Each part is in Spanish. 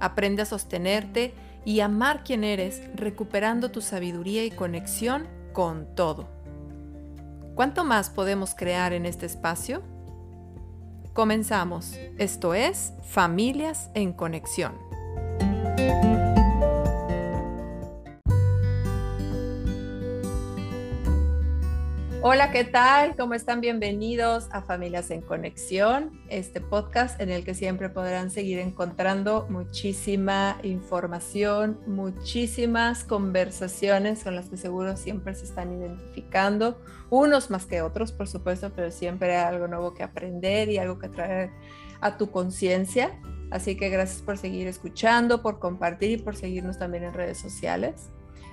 Aprende a sostenerte y amar quien eres, recuperando tu sabiduría y conexión con todo. ¿Cuánto más podemos crear en este espacio? Comenzamos. Esto es Familias en Conexión. Hola, ¿qué tal? ¿Cómo están? Bienvenidos a Familias en Conexión, este podcast en el que siempre podrán seguir encontrando muchísima información, muchísimas conversaciones con las que seguro siempre se están identificando, unos más que otros, por supuesto, pero siempre hay algo nuevo que aprender y algo que traer a tu conciencia. Así que gracias por seguir escuchando, por compartir y por seguirnos también en redes sociales.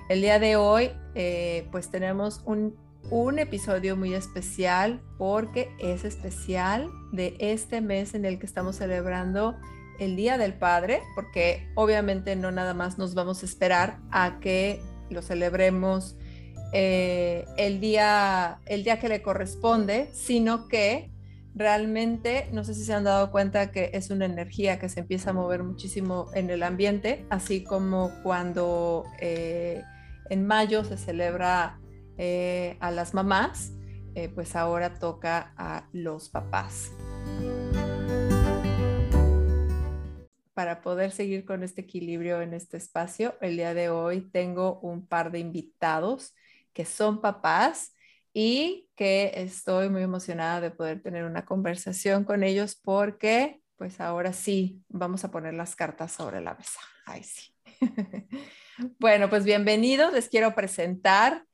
El día de hoy, eh, pues tenemos un un episodio muy especial porque es especial de este mes en el que estamos celebrando el Día del Padre, porque obviamente no nada más nos vamos a esperar a que lo celebremos eh, el, día, el día que le corresponde, sino que realmente, no sé si se han dado cuenta que es una energía que se empieza a mover muchísimo en el ambiente, así como cuando eh, en mayo se celebra eh, a las mamás, eh, pues ahora toca a los papás. Para poder seguir con este equilibrio en este espacio, el día de hoy tengo un par de invitados que son papás y que estoy muy emocionada de poder tener una conversación con ellos porque pues ahora sí vamos a poner las cartas sobre la mesa. Ay, sí. bueno, pues bienvenidos. Les quiero presentar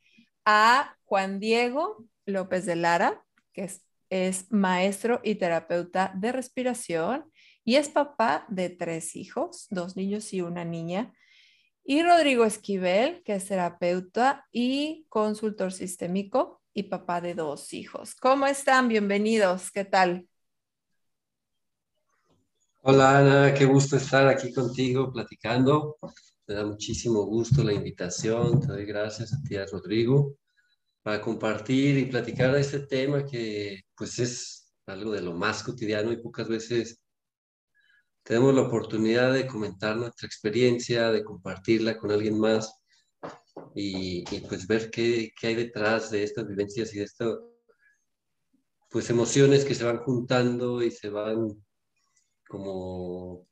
a Juan Diego López de Lara, que es, maestro y terapeuta de respiración y es papá de tres hijos, dos niños y una niña. Y Rodrigo Esquivel, que es terapeuta y consultor sistémico y papá de dos hijos. ¿Cómo están? Bienvenidos. ¿Qué tal? Hola Ana, qué gusto estar aquí contigo platicando. Me da muchísimo gusto la invitación. Te doy gracias a ti, Rodrigo, para compartir y platicar de este tema que pues es algo de lo más cotidiano y pocas veces tenemos la oportunidad de comentar nuestra experiencia, de compartirla con alguien más y, pues ver qué, qué, hay detrás de estas vivencias y de estas pues emociones que se van juntando y se van como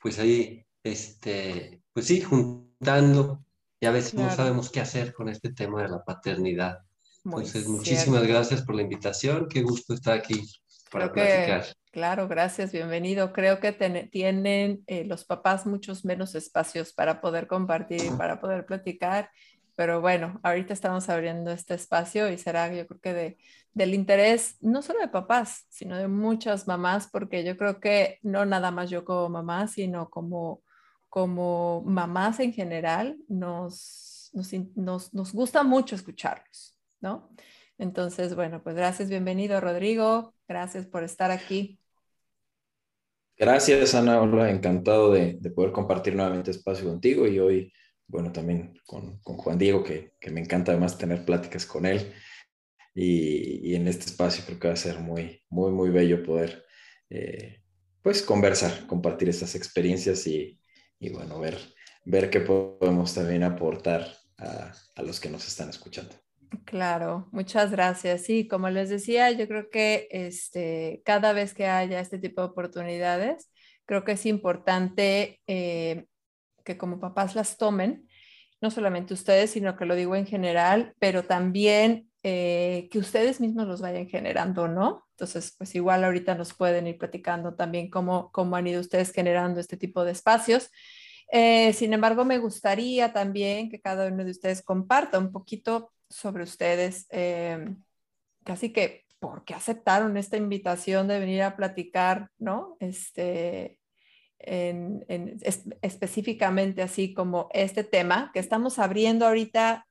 pues ahí este, pues sí, juntando y a veces no sabemos qué hacer con este tema de la paternidad. Entonces, muchísimas gracias por la invitación, qué gusto estar aquí para platicar. claro, gracias, bienvenido. Creo que tienen eh, los papás muchos menos espacios para poder compartir y para poder platicar, pero bueno, ahorita estamos abriendo este espacio y será yo creo que de, del interés no solo de papás, sino de muchas mamás, porque yo creo que no nada más yo como mamá, sino como como mamás en general, nos, nos, gusta mucho escucharlos, ¿no? Entonces, bueno, pues gracias, bienvenido Rodrigo, gracias por estar aquí. Gracias, Ana, hola, encantado de, poder compartir nuevamente espacio contigo y hoy, bueno, también con, Juan Diego, que, me encanta además tener pláticas con él y, en este espacio creo que va a ser muy, muy, muy bello poder, eh, pues, conversar, compartir estas experiencias y, y bueno, ver, ver qué podemos también aportar a, a los que nos están escuchando. Claro, muchas gracias. Sí, como les decía, yo creo que este, cada vez que haya este tipo de oportunidades, creo que es importante eh, que como papás las tomen, no solamente ustedes, sino que lo digo en general, pero también eh, que ustedes mismos los vayan generando, ¿no? Entonces, pues igual ahorita nos pueden ir platicando también cómo, cómo han ido ustedes generando este tipo de espacios. Eh, sin embargo, me gustaría también que cada uno de ustedes comparta un poquito sobre ustedes, eh, casi que por qué aceptaron esta invitación de venir a platicar, ¿no? Este, específicamente así como este tema que estamos abriendo ahorita,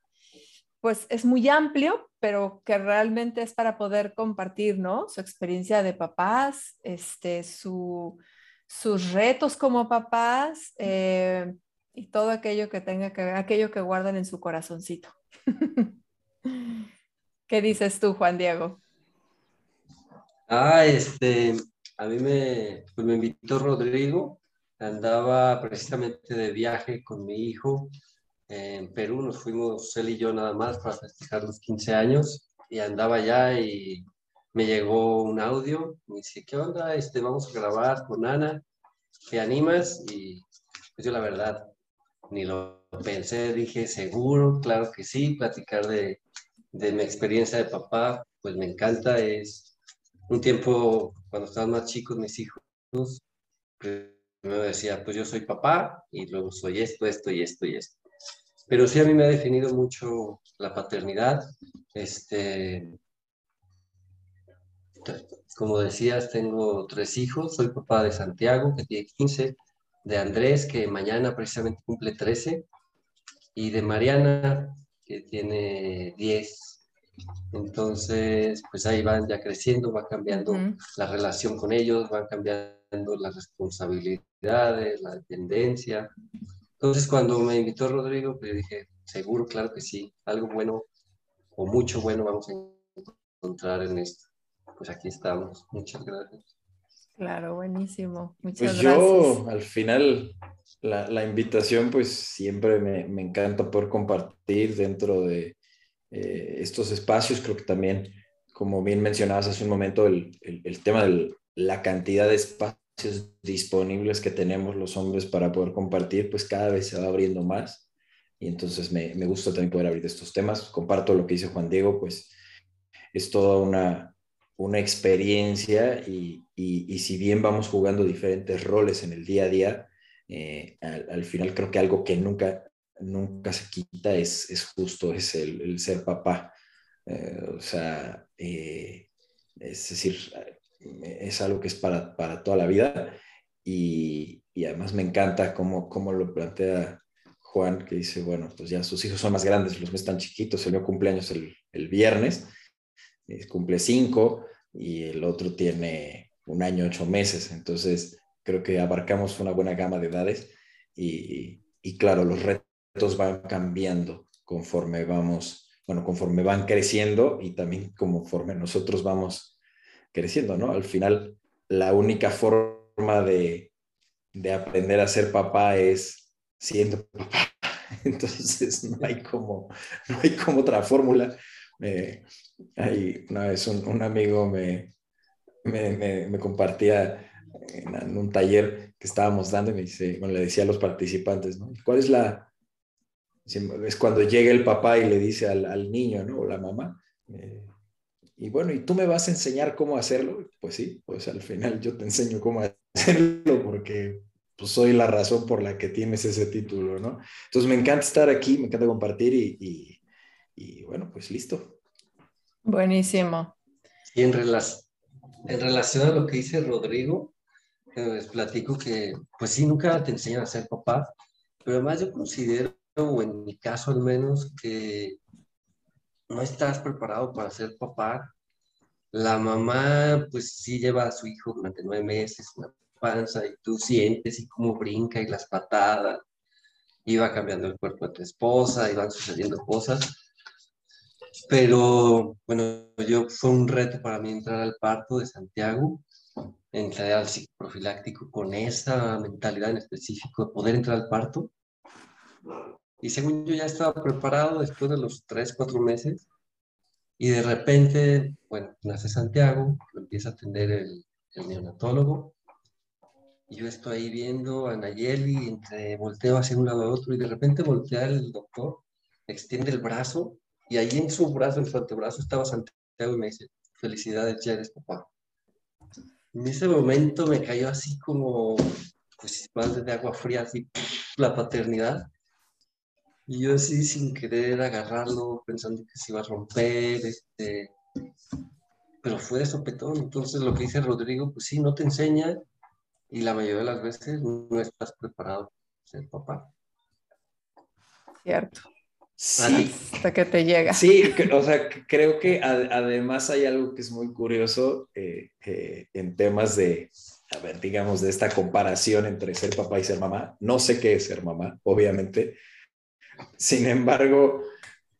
pues es muy amplio, pero que realmente es para poder compartir, ¿no? Su experiencia de papás, este, su, sus retos como papás eh, y todo aquello que tenga que ver, aquello que guardan en su corazoncito. ¿Qué dices tú, Juan Diego? Ah, este, a mí me, pues me invitó Rodrigo, andaba precisamente de viaje con mi hijo en Perú, nos fuimos él y yo nada más para festejar los 15 años y andaba allá y me llegó un audio, me dice, ¿qué onda? Este, vamos a grabar con Ana, ¿te animas? Y pues yo la verdad ni lo pensé, dije, seguro, claro que sí, platicar de, de mi experiencia de papá, pues me encanta, es un tiempo cuando estaban más chicos mis hijos, primero decía, pues yo soy papá y luego soy esto, esto y esto y esto. Pero sí a mí me ha definido mucho la paternidad, este, como decías, tengo tres hijos. Soy papá de Santiago, que tiene 15, de Andrés, que mañana precisamente cumple 13, y de Mariana, que tiene 10. Entonces, pues ahí van ya creciendo, va cambiando la relación con ellos, van cambiando las responsabilidades, la dependencia. Entonces, cuando me invitó Rodrigo, pues yo dije, seguro, claro que sí, algo bueno o mucho bueno vamos a encontrar en esto pues aquí estamos. Muchas gracias. Claro, buenísimo. Muchas pues yo, al final, la, invitación, pues siempre me, encanta poder compartir dentro de eh, estos espacios. Creo que también, como bien mencionabas hace un momento, el, tema de la cantidad de espacios disponibles que tenemos los hombres para poder compartir, pues cada vez se va abriendo más. Y entonces me, me gusta también poder abrir estos temas. Comparto lo que dice Juan Diego, pues es toda una, una experiencia y, y, si bien vamos jugando diferentes roles en el día a día, eh, al, final creo que algo que nunca, nunca se quita es, es justo, es el, el ser papá. Eh, o sea, eh, es decir, es algo que es para, para toda la vida y, y además me encanta cómo, cómo, lo plantea Juan, que dice, bueno, pues ya sus hijos son más grandes, los ves están chiquitos, el mío cumpleaños el, el viernes cumple cinco y el otro tiene un año, ocho meses. Entonces, creo que abarcamos una buena gama de edades y, y claro, los retos van cambiando conforme vamos, bueno, conforme van creciendo y también conforme nosotros vamos creciendo, ¿no? Al final, la única forma de, de aprender a ser papá es siendo papá. Entonces, no hay como, no hay como otra fórmula ahí una vez un, amigo me, me, me, compartía en, un taller que estábamos dando y me dice, bueno, le decía a los participantes, ¿no? ¿Cuál es la... Es cuando llega el papá y le dice al, al niño, ¿no? O la mamá. Eh, y bueno, ¿y tú me vas a enseñar cómo hacerlo? Pues sí, pues al final yo te enseño cómo hacerlo porque pues, soy la razón por la que tienes ese título, ¿no? Entonces me encanta estar aquí, me encanta compartir y y bueno, pues listo. Buenísimo. Y en, en relación a lo que dice Rodrigo, les platico que, pues sí, nunca te enseñan a ser papá, pero además yo considero, o en mi caso al menos, que no estás preparado para ser papá. La mamá, pues sí lleva a su hijo durante nueve meses, una panza, y tú sientes y cómo brinca y las patadas, iba cambiando el cuerpo de tu esposa, iban sucediendo cosas pero bueno, yo fue un reto para mí entrar al parto de Santiago, entrar al psicoprofiláctico con esa mentalidad en específico de poder entrar al parto. Y según yo ya estaba preparado después de los tres, cuatro meses, y de repente, bueno, nace Santiago, lo empieza a atender el, el neonatólogo, y yo estoy ahí viendo a Nayeli, entre volteo hacia un lado a otro, y de repente voltea el doctor, extiende el brazo y ahí en su brazo, en su antebrazo, estaba Santiago y me dice, felicidades, ya eres papá. En ese momento me cayó así como, pues, balde de agua fría, así, la paternidad. Y yo así, sin querer agarrarlo, pensando que se iba a romper, este... Pero fue de sopetón. Entonces, lo que dice Rodrigo, pues sí, no te enseña. y la mayoría de las veces no estás preparado para ser papá. Cierto. Sí. Hasta que te llega. Sí, o sea, creo que además hay algo que es muy curioso eh, eh, en temas de, a ver, digamos, de esta comparación entre ser papá y ser mamá. No sé qué es ser mamá, obviamente. Sin embargo,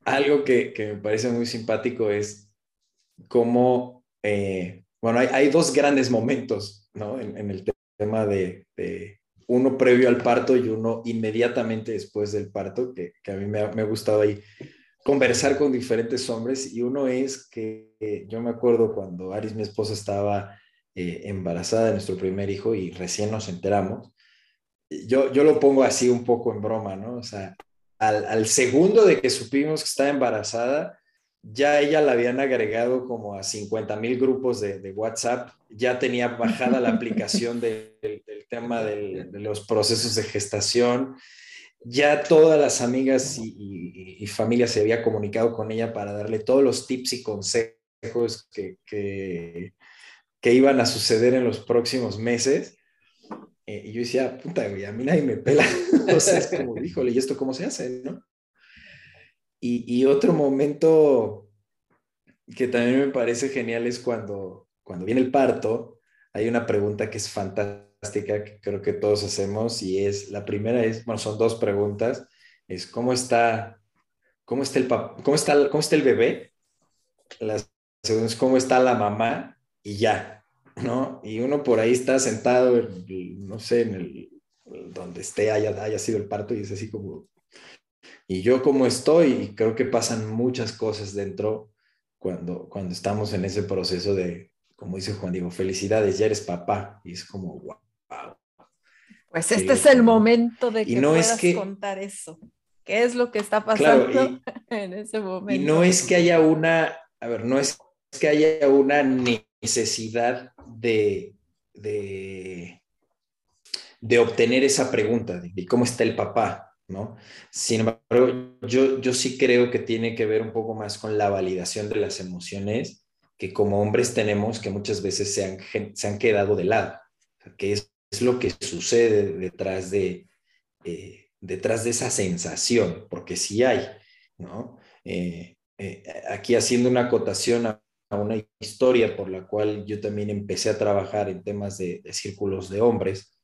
algo que, me parece muy simpático es cómo, eh, bueno, hay, dos grandes momentos, ¿no? En, el tema de, uno previo al parto y uno inmediatamente después del parto, que, a mí me ha, me ha, gustado ahí conversar con diferentes hombres. Y uno es que yo me acuerdo cuando Aris, mi esposa, estaba eh, embarazada de nuestro primer hijo y recién nos enteramos. Yo, yo lo pongo así un poco en broma, ¿no? O sea, al, segundo de que supimos que estaba embarazada, ya ella la habían agregado como a 50 mil grupos de, WhatsApp, ya tenía bajada la aplicación del tema de los procesos de gestación, ya todas las amigas y, familias se había comunicado con ella para darle todos los tips y consejos que iban a suceder en los próximos meses. Eh, y yo decía, puta, a mí nadie me pela. o sea, es como, híjole, ¿y esto cómo se hace? ¿no? Y, otro momento que también me parece genial es cuando, cuando viene el parto, hay una pregunta que es fantástica, que creo que todos hacemos, y es, la primera es, bueno, son dos preguntas, es cómo está, cómo está el, cómo está, cómo está el bebé, la segunda es cómo está la mamá, y ya, ¿no? Y uno por ahí está sentado, no sé, en el, donde esté, haya, haya sido el parto, y es así como, y yo como estoy, creo que pasan muchas cosas dentro cuando, cuando estamos en ese proceso de, como dice Juan Diego, felicidades, ya eres papá. Y es como, wow. Pues este es el momento de que no puedas contar eso. ¿Qué es lo que está pasando en ese momento? Y no es que haya una, a ver, no es que haya una necesidad de, de, de obtener esa pregunta de cómo está el papá. ¿no? Sin embargo, yo, yo sí creo que tiene que ver un poco más con la validación de las emociones que como hombres tenemos que muchas veces se han, se han quedado de lado, que es, lo que sucede detrás de, eh, detrás de esa sensación, porque sí hay, ¿no? Eh, eh, aquí haciendo una acotación a, una historia por la cual yo también empecé a trabajar en temas de, de círculos de hombres,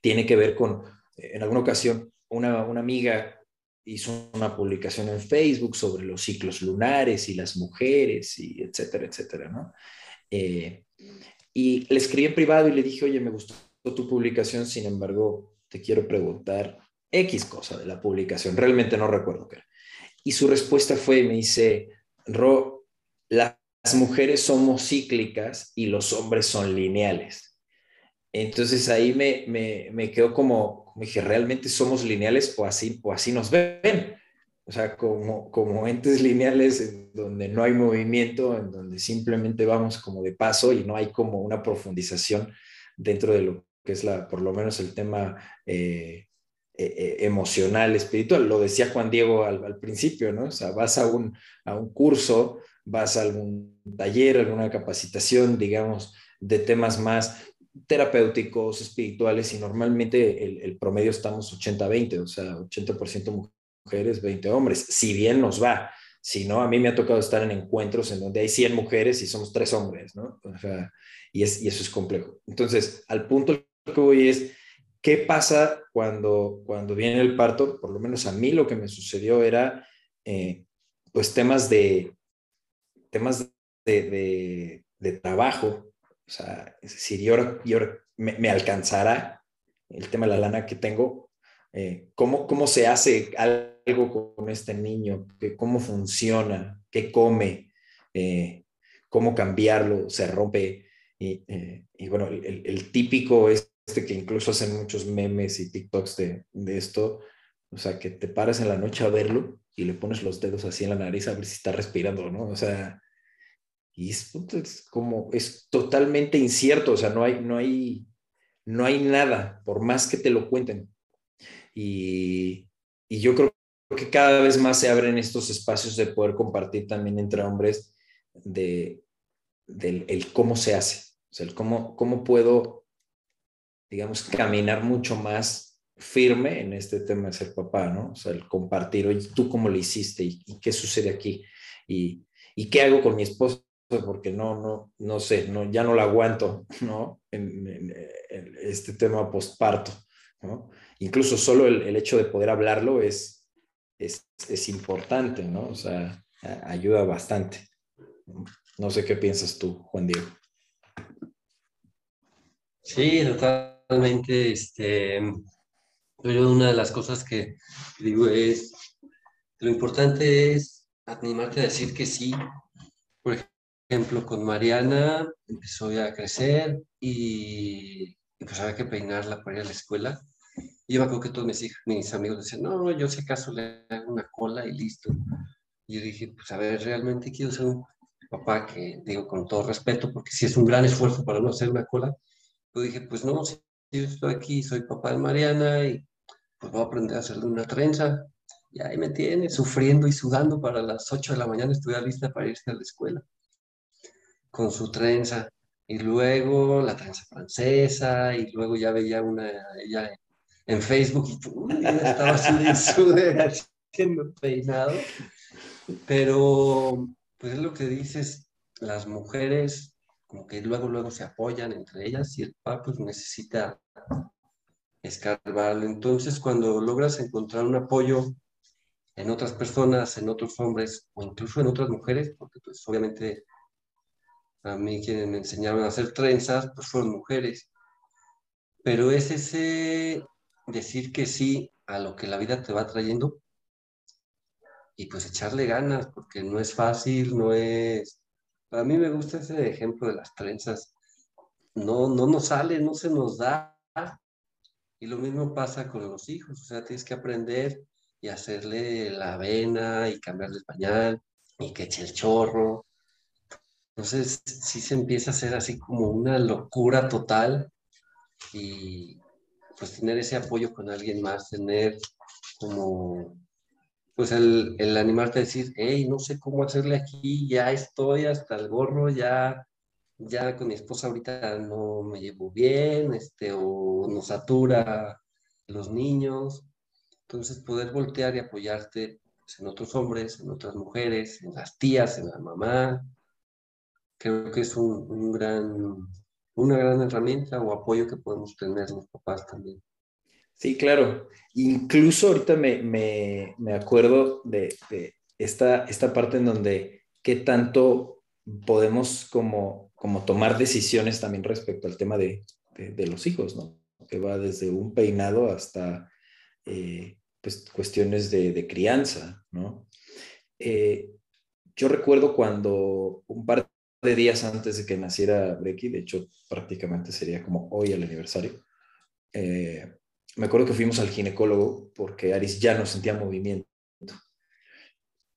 tiene que ver con, en alguna ocasión, una, amiga hizo una publicación en Facebook sobre los ciclos lunares y las mujeres y etcétera, etcétera, ¿no? Eh, y le escribí en privado y le dije, oye, me gustó tu publicación, sin embargo, te quiero preguntar X cosa de la publicación, realmente no recuerdo qué era. Y su respuesta fue, me dice, Ro, las mujeres somos cíclicas y los hombres son lineales. Entonces ahí me, me, quedó como, dije, ¿realmente somos lineales o así, o así nos ven? O sea, como, como entes lineales en donde no hay movimiento, en donde simplemente vamos como de paso y no hay como una profundización dentro de lo que es la, por lo menos el tema eh, eh, eh, emocional, espiritual. Lo decía Juan Diego al, al, principio, ¿no? O sea, vas a un, a un curso, vas a algún taller, alguna capacitación, digamos, de temas más terapéuticos, espirituales, y normalmente el, promedio estamos 80-20, o sea, 80% mujeres, 20 hombres, si bien nos va. Si no, a mí me ha tocado estar en encuentros en donde hay 100 mujeres y somos tres hombres, ¿no? O sea, y, es, y eso es complejo. Entonces, al punto que voy es, ¿qué pasa cuando, cuando viene el parto? Por lo menos a mí lo que me sucedió era, eh, pues, temas de, temas de, de, trabajo, o sea, es yo, yo me, alcanzará el tema de la lana que tengo. Eh, ¿cómo, ¿Cómo se hace algo con este niño? ¿Cómo funciona? ¿Qué come? Eh, ¿Cómo cambiarlo? ¿Se rompe? Y, eh, y bueno, el, el, típico es este que incluso hacen muchos memes y TikToks de, de esto. O sea, que te paras en la noche a verlo y le pones los dedos así en la nariz a ver si está respirando, ¿no? O sea, y es, como, es totalmente incierto, o sea, no hay, no hay, no hay nada, por más que te lo cuenten. Y, y yo creo que cada vez más se abren estos espacios de poder compartir también entre hombres de, del el cómo se hace, o sea, el cómo, cómo puedo digamos, caminar mucho más firme en este tema de ser papá, ¿no? O sea, el compartir, oye, ¿tú cómo lo hiciste? ¿Y, qué sucede aquí? ¿Y, ¿Y, qué hago con mi esposa? Porque no, no, no sé, no, ya no la aguanto, ¿no? En, este tema postparto, ¿no? Incluso solo el, el hecho de poder hablarlo es, es, es, importante, ¿no? O sea, ayuda bastante. No sé qué piensas tú, Juan Diego. Sí, totalmente. Este, yo una de las cosas que digo es, lo importante es animarte a decir que sí. Ejemplo, con Mariana empezó ya a crecer y, pues había que peinarla para ir a la escuela. Y yo me acuerdo que todos mis, mis amigos decían, no, yo si acaso le hago una cola y listo. Y yo dije, pues a ver, realmente quiero ser un papá que, digo con todo respeto, porque si es un gran esfuerzo para no hacer una cola, yo dije, pues no, si yo estoy aquí, soy papá de Mariana y pues voy a aprender a hacerle una trenza. Y ahí me tiene sufriendo y sudando para las 8 de la mañana, estuve lista para irse a la escuela con su trenza. Y luego la trenza francesa, y luego ya veía una ella en, Facebook y estaba así de sudor haciendo peinado. Pero, pues es lo que dices, las mujeres como que luego, luego se apoyan entre ellas y el papá pues necesita escarbarlo. Entonces, cuando logras encontrar un apoyo en otras personas, en otros hombres o incluso en otras mujeres, porque pues obviamente a mí quienes me enseñaron a hacer trenzas, pues fueron mujeres. Pero es ese decir que sí a lo que la vida te va trayendo y pues echarle ganas, porque no es fácil, no es... A mí me gusta ese ejemplo de las trenzas. No, no nos sale, no se nos da. Y lo mismo pasa con los hijos, o sea, tienes que aprender y hacerle la avena y cambiarle el pañal y que eche el chorro. Entonces, sí se empieza a hacer así como una locura total y pues tener ese apoyo con alguien más, tener como pues el, el, animarte a decir, hey, no sé cómo hacerle aquí, ya estoy hasta el gorro, ya, ya con mi esposa ahorita no me llevo bien, este, o nos satura los niños. Entonces, poder voltear y apoyarte pues, en otros hombres, en otras mujeres, en las tías, en la mamá, creo que es un, gran, una gran herramienta o apoyo que podemos tener los papás también. Sí, claro. Incluso ahorita me, me, me acuerdo de, de, esta, esta parte en donde qué tanto podemos como, como tomar decisiones también respecto al tema de, de, los hijos, ¿no? Que va desde un peinado hasta eh, pues, cuestiones de, crianza, ¿no? Eh, yo recuerdo cuando un par de días antes de que naciera Brecky, de hecho prácticamente sería como hoy el aniversario, eh, me acuerdo que fuimos al ginecólogo porque Aris ya no sentía movimiento.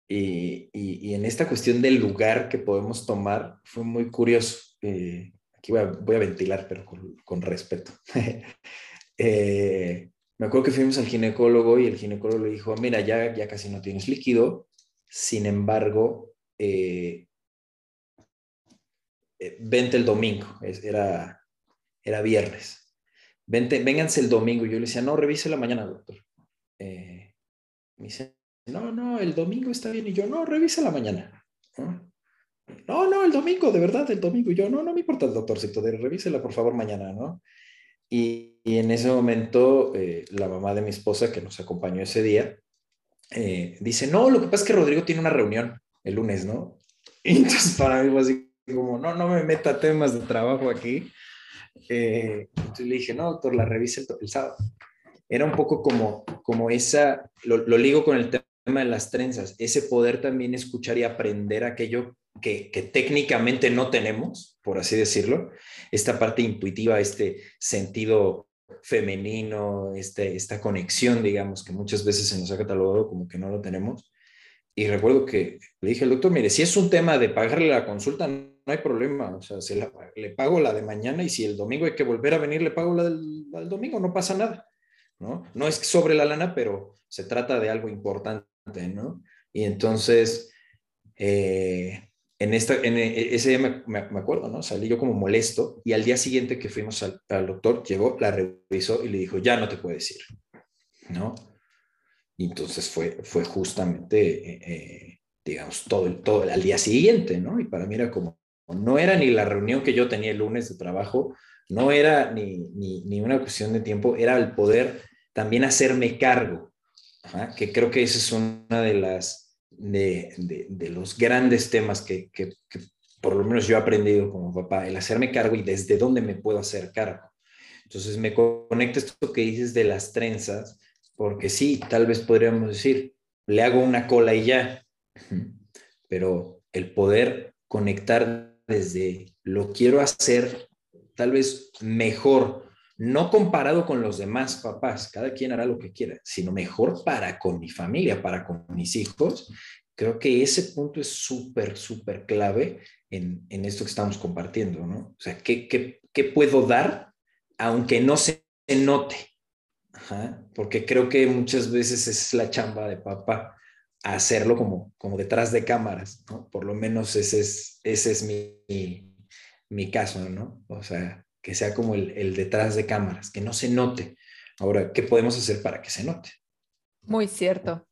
Y, y, en esta cuestión del lugar que podemos tomar fue muy curioso. Eh, aquí voy a, voy a, ventilar, pero con, con respeto. eh, me acuerdo que fuimos al ginecólogo y el ginecólogo le dijo, mira, ya, ya casi no tienes líquido, sin embargo, eh, eh vente el domingo, era, era viernes Vente, vénganse el domingo. Yo le decía, no, revise la mañana, doctor. Eh, me dice, no, no, el domingo está bien. Y yo, no, revise la mañana. ¿no? No, el domingo, de verdad, el domingo. Y yo, no, no me importa el doctorcito, de, revísela por favor mañana, ¿no? Y, y en ese momento, eh, la mamá de mi esposa, que nos acompañó ese día, dice, no, lo que pasa es que Rodrigo tiene una reunión el lunes, ¿no? Entonces para mí como, no, no me meta temas de trabajo aquí. Eh, entonces le dije, no, doctor, la revise el, sábado. Era un poco como, como esa, lo, lo, ligo con el tema de las trenzas, ese poder también escuchar y aprender aquello que, que, técnicamente no tenemos, por así decirlo, esta parte intuitiva, este sentido femenino, este, esta conexión, digamos, que muchas veces se nos ha catalogado como que no lo tenemos. Y recuerdo que le dije al doctor, mire, si es un tema de pagarle la consulta, no hay problema, o sea, se le pago la de mañana y si el domingo hay que volver a venir, le pago la del, domingo, no pasa nada, ¿no? No es sobre la lana, pero se trata de algo importante, ¿no? Y entonces, eh, en, esta, en e, ese día me, acuerdo, ¿no? Salí yo como molesto y al día siguiente que fuimos al, doctor, llegó, la revisó y le dijo, ya no te puedes ir, ¿no? Y entonces fue, fue justamente, eh, eh, digamos, todo, el, todo al día siguiente, ¿no? Y para mí era como, no era ni la reunión que yo tenía el lunes de trabajo, no era ni, ni, ni una cuestión de tiempo, era el poder también hacerme cargo, que creo que esa es una de las de, los grandes temas que, por lo menos yo he aprendido como papá, el hacerme cargo y desde dónde me puedo hacer cargo. Entonces me conecta esto que dices de las trenzas, porque sí, tal vez podríamos decir, le hago una cola y ya, pero el poder conectar desde lo quiero hacer tal vez mejor, no comparado con los demás papás, cada quien hará lo que quiera, sino mejor para con mi familia, para con mis hijos. Creo que ese punto es súper, súper clave en, esto que estamos compartiendo, ¿no? O sea, ¿qué, qué, puedo dar aunque no se note? porque creo que muchas veces es la chamba de papá hacerlo como, como detrás de cámaras, ¿no? Por lo menos ese es, ese es mi, mi caso, ¿no? O sea, que sea como el, detrás de cámaras, que no se note. Ahora, ¿qué podemos hacer para que se note? Muy cierto.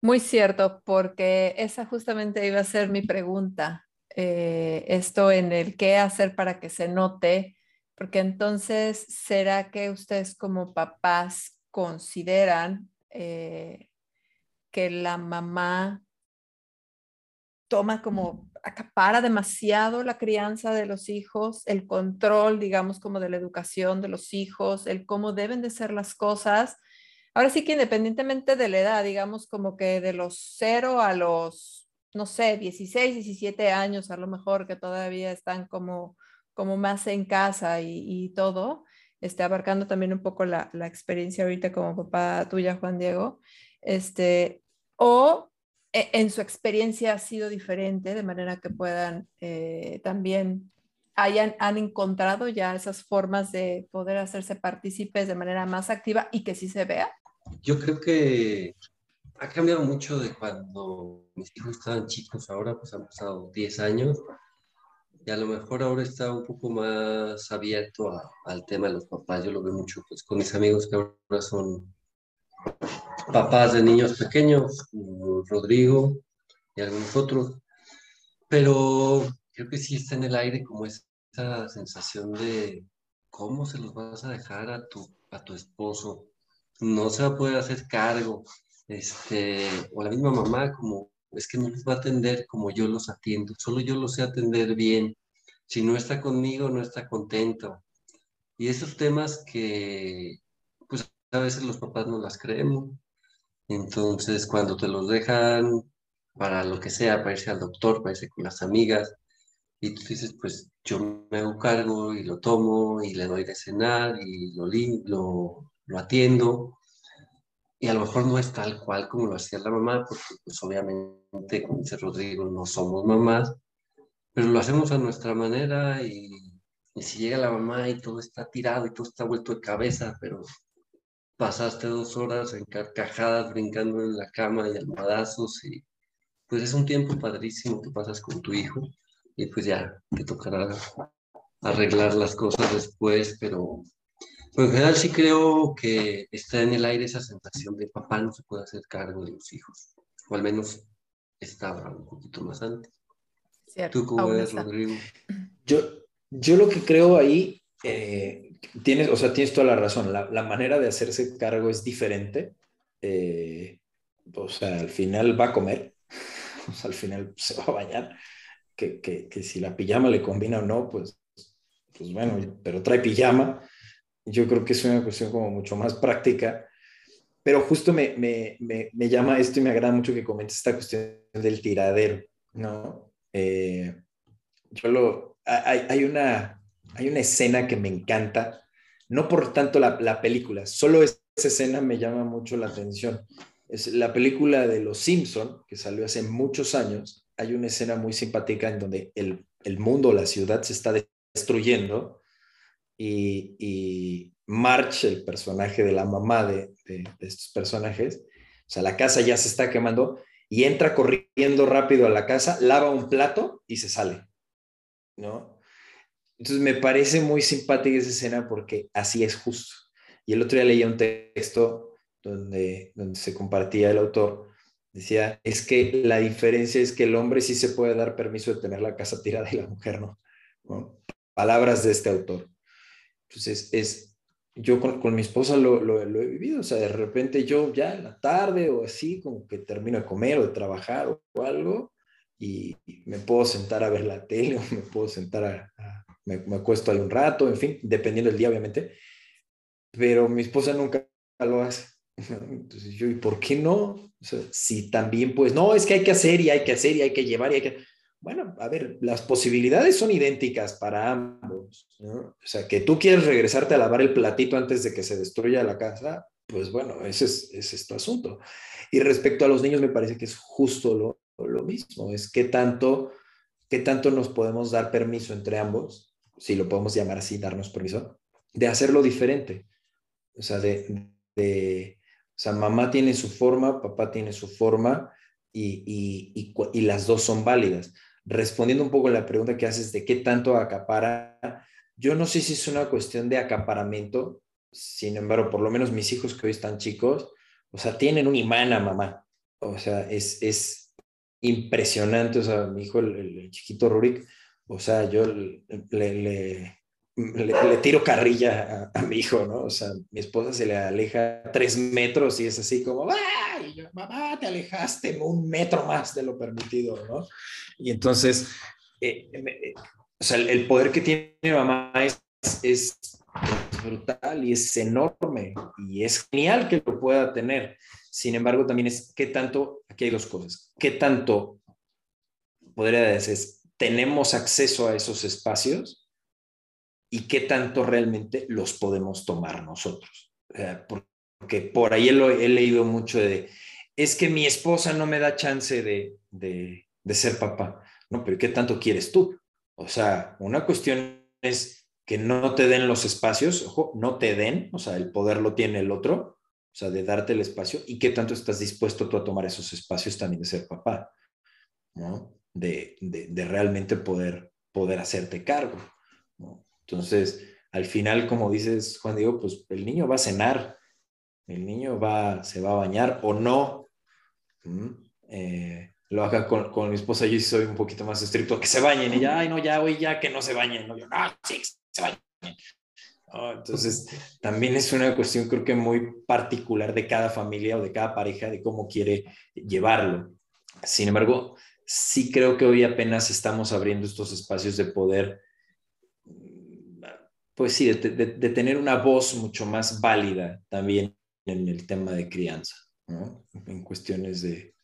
Muy cierto, porque esa justamente iba a ser mi pregunta. Eh, esto en el qué hacer para que se note, porque entonces, ¿será que ustedes como papás consideran eh, que la mamá toma como acapara demasiado la crianza de los hijos, el control, digamos, como de la educación de los hijos, el cómo deben de ser las cosas. Ahora sí que independientemente de la edad, digamos, como que de los cero a los, no sé, 16, 17 años, a lo mejor que todavía están como, como más en casa y, todo, este, abarcando también un poco la, la experiencia ahorita como papá tuya, Juan Diego, este, o e, en su experiencia ha sido diferente, de manera que puedan eh, también hayan han encontrado ya esas formas de poder hacerse partícipes de manera más activa y que sí se vea? Yo creo que ha cambiado mucho de cuando mis hijos estaban chicos, ahora pues han pasado 10 años y a lo mejor ahora está un poco más abierto al tema de los papás. Yo lo veo mucho pues, con mis amigos que ahora son papás de niños pequeños, Rodrigo y algunos otros, pero creo que sí está en el aire como esa sensación de cómo se los vas a dejar a tu, a tu esposo, no se va a poder hacer cargo, este, o la misma mamá como es que no los va a atender como yo los atiendo, solo yo los sé atender bien, si no está conmigo no está contento. Y esos temas que pues a veces los papás no las creemos, entonces, cuando te los dejan para lo que sea, para irse al doctor, para irse con las amigas, y tú dices, pues yo me hago cargo y lo tomo y le doy de cenar y lo, lo, lo atiendo. Y a lo mejor no es tal cual como lo hacía la mamá, porque pues obviamente, como dice Rodrigo, no somos mamás, pero lo hacemos a nuestra manera y, y si llega la mamá y todo está tirado y todo está vuelto de cabeza, pero pasaste dos horas en carcajadas brincando en la cama y almohadazos y pues es un tiempo padrísimo que pasas con tu hijo y pues ya te tocará arreglar las cosas después, pero pues en general sí creo que está en el aire esa sensación de papá no se puede hacer cargo de los hijos, o al menos estaba un poquito más antes. ¿Tú cómo ves, Rodrigo? Yo, yo lo que creo ahí eh, tienes, o sea, tienes toda la razón. La, manera de hacerse cargo es diferente. Eh, o sea, al final va a comer, o sea, al final se va a bañar. Que, que, que, si la pijama le combina o no, pues, pues bueno, pero trae pijama. Yo creo que es una cuestión como mucho más práctica. Pero justo me, me, me, me llama esto y me agrada mucho que comentes esta cuestión del tiradero, ¿no? Eh, yo lo, hay, hay una, hay una escena que me encanta, no por tanto la, película, solo esa escena me llama mucho la atención. Es la película de Los Simpson, que salió hace muchos años. Hay una escena muy simpática en donde el, mundo, la ciudad se está destruyendo y, y March, el personaje de la mamá de, de, estos personajes, o sea, la casa ya se está quemando y entra corriendo rápido a la casa, lava un plato y se sale, ¿no? Entonces me parece muy simpática esa escena porque así es justo. Y el otro día leía un texto donde, se compartía el autor, decía, es que la diferencia es que el hombre sí se puede dar permiso de tener la casa tirada y la mujer no. Palabras de este autor. Entonces, es, yo con, mi esposa lo, lo, he vivido, o sea, de repente yo ya en la tarde o así, como que termino de comer o de trabajar o, algo, y, me puedo sentar a ver la tele o me puedo sentar a, me, me, acuesto ahí un rato, en fin, dependiendo del día, obviamente, pero mi esposa nunca lo hace. Entonces yo, ¿y por qué no? O sea, si también, pues, no, es que hay que hacer y hay que hacer y hay que llevar y hay que... Bueno, a ver, las posibilidades son idénticas para ambos. O sea, que tú quieres regresarte a lavar el platito antes de que se destruya la casa, pues bueno, ese es, ese es tu asunto. Y respecto a los niños, me parece que es justo lo, lo mismo, es qué tanto, qué tanto nos podemos dar permiso entre ambos, si lo podemos llamar así, darnos permiso, de hacerlo diferente. O sea, de, de o sea, mamá tiene su forma, papá tiene su forma y, y, y, y las dos son válidas respondiendo un poco a la pregunta que haces de qué tanto acapara, yo no sé si es una cuestión de acaparamiento, sin embargo, por lo menos mis hijos que hoy están chicos, o sea, tienen un imán a mamá, o sea, es, es impresionante, o sea, mi hijo, el, chiquito Rurik, o sea, yo le, le, tiro carrilla a, mi hijo, ¿no? O sea, mi esposa se le aleja tres metros y es así como, ¡ay! mamá, te alejaste un metro más de lo permitido, ¿no? Y entonces, eh, eh, o sea, el, poder que tiene mamá es, es, brutal y es enorme y es genial que lo pueda tener. Sin embargo, también es qué tanto, aquí hay dos cosas, qué tanto, podría decir, tenemos acceso a esos espacios y qué tanto realmente los podemos tomar nosotros. porque por ahí he, leído mucho de, es que mi esposa no me da chance de, de, de ser papá. No, pero ¿qué tanto quieres tú? O sea, una cuestión es que no te den los espacios, ojo, no te den, o sea, el poder lo tiene el otro, o sea, de darte el espacio, y qué tanto estás dispuesto tú a tomar esos espacios también de ser papá, ¿no? De, de, de realmente poder, poder hacerte cargo, ¿no? Entonces, al final, como dices, Juan Diego, pues el niño va a cenar, el niño va, se va a bañar o no. Eh, lo haga con, mi esposa, yo soy un poquito más estricto, que se bañen. Y ya, ay, no, ya, hoy ya que no se bañen. No, yo, no, sí, se bañen. entonces, también es una cuestión creo que muy particular de cada familia o de cada pareja, de cómo quiere llevarlo. Sin embargo, sí creo que hoy apenas estamos abriendo estos espacios de poder pues sí, de, tener una voz mucho más válida también en el tema de crianza, en cuestiones de,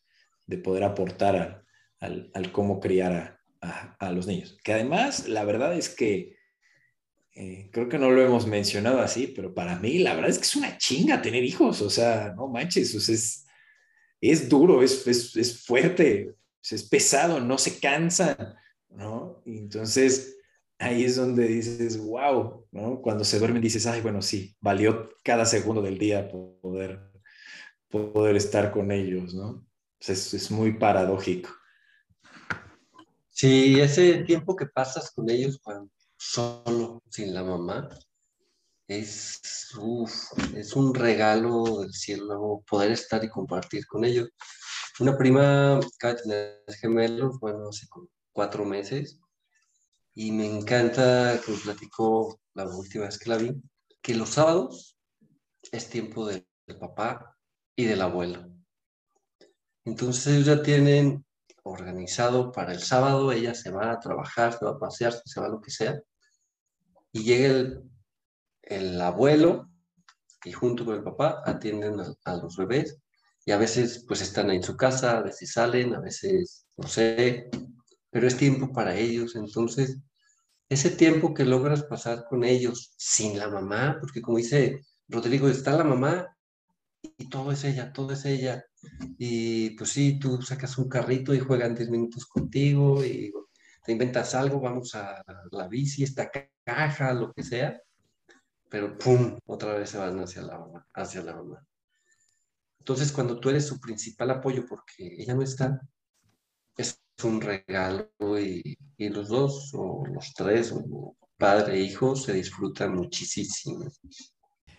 de poder aportar al, al, cómo criar a, a, los niños. Que además, la verdad es que eh, creo que no lo hemos mencionado así, pero para mí la verdad es que es una chinga tener hijos, o sea, no manches, es, es duro, es, es, es fuerte, es pesado, no se cansa, ¿no? Entonces ahí es donde dices, wow, ¿no? Cuando se duermen dices, ay, bueno, sí, valió cada segundo del día poder, poder estar con ellos, ¿no? Es, es muy paradójico. Sí, ese tiempo que pasas con ellos cuando solo, sin la mamá, es, es un regalo del cielo poder estar y compartir con ellos. Una prima acaba de tener gemelos, bueno, hace cuatro meses, y me encanta que me platicó la última vez que la vi, que los sábados es tiempo del, papá y del abuelo. Entonces ellos ya tienen organizado para el sábado, ella se va a trabajar, se va a pasear, se va a lo que sea, y llega el, el abuelo y junto con el papá atienden a, los bebés y a veces pues están ahí en su casa, a veces salen, a veces no sé, pero es tiempo para ellos, entonces ese tiempo que logras pasar con ellos sin la mamá, porque como dice Rodrigo, está la mamá y todo es ella, todo es ella. Y pues sí, tú sacas un carrito y juegan 10 minutos contigo y te inventas algo, vamos a la bici, esta caja, lo que sea, pero ¡pum! Otra vez se van hacia la mamá, hacia la mamá. Entonces, cuando tú eres su principal apoyo porque ella no está, es un regalo y, y los dos o los tres, o padre e hijo, se disfrutan muchísimo.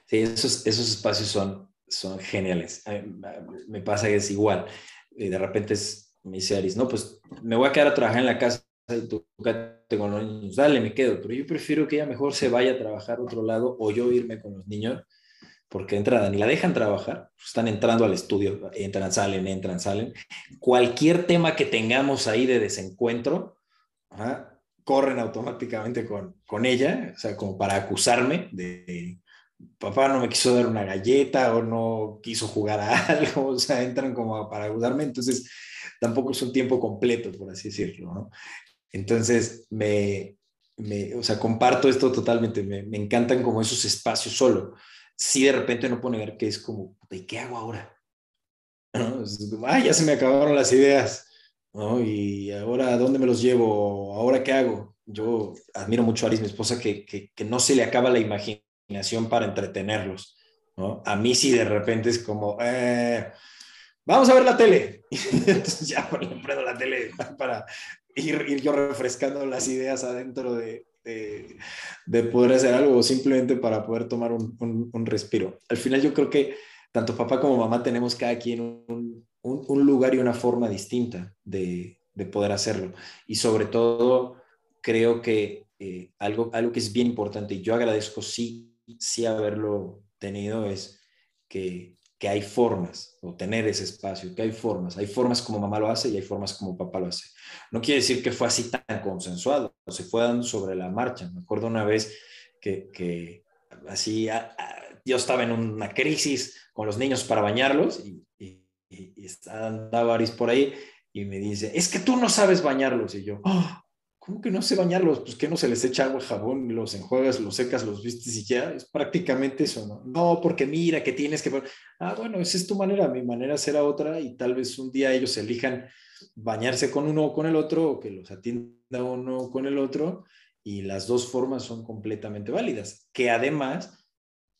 Sí, esos, esos espacios son, son geniales. Me pasa que es igual. Y de repente es, me dice Aris, no, pues me voy a quedar a trabajar en la casa tú con los niños, dale, me quedo, pero yo prefiero que ella mejor se vaya a trabajar a otro lado o yo irme con los niños, porque entran y la dejan trabajar, están entrando al estudio, entran, salen, entran, salen. Cualquier tema que tengamos ahí de desencuentro, corren automáticamente con, con ella, o sea, como para acusarme de, papá no me quiso dar una galleta o no quiso jugar a algo, o sea, entran como para acusarme, entonces tampoco es un tiempo completo, por así decirlo, ¿no? Entonces, me, me, o sea, comparto esto totalmente, me, me encantan como esos espacios solo. Si de repente no puedo negar que es como, ¿y qué hago ahora? ¿No? ah, ya se me acabaron las ideas, ¿no? Y ahora, ¿dónde me los llevo? ¿Ahora qué hago? Yo admiro mucho a Aris, mi esposa, que, que, no se le acaba la imaginación para entretenerlos. A mí sí de repente es como, eh, vamos a ver la tele. Entonces ya prendo la tele para ir, yo refrescando las ideas adentro de, de, poder hacer algo simplemente para poder tomar un, un, respiro. Al final yo creo que tanto papá como mamá tenemos cada quien un, un lugar y una forma distinta de, de, poder hacerlo. Y sobre todo creo que eh, algo, algo que es bien importante y yo agradezco sí, sí haberlo tenido es que que hay formas, o tener ese espacio, que hay formas. Hay formas como mamá lo hace y hay formas como papá lo hace. No quiere decir que fue así tan consensuado, se fue dando sobre la marcha. Me acuerdo una vez que, que así yo estaba en una crisis con los niños para bañarlos y, y, y, andaba Aris por ahí y me dice, es que tú no sabes bañarlos. Y yo, oh, ¿Cómo que no sé bañarlos? Pues que no se les echa agua, jabón, los enjuagas, los secas, los vistes y ya, es prácticamente eso, ¿no? No, porque mira que tienes que... Ah, bueno, esa es tu manera, mi manera será otra y tal vez un día ellos elijan bañarse con uno o con el otro o que los atienda uno con el otro y las dos formas son completamente válidas, que además,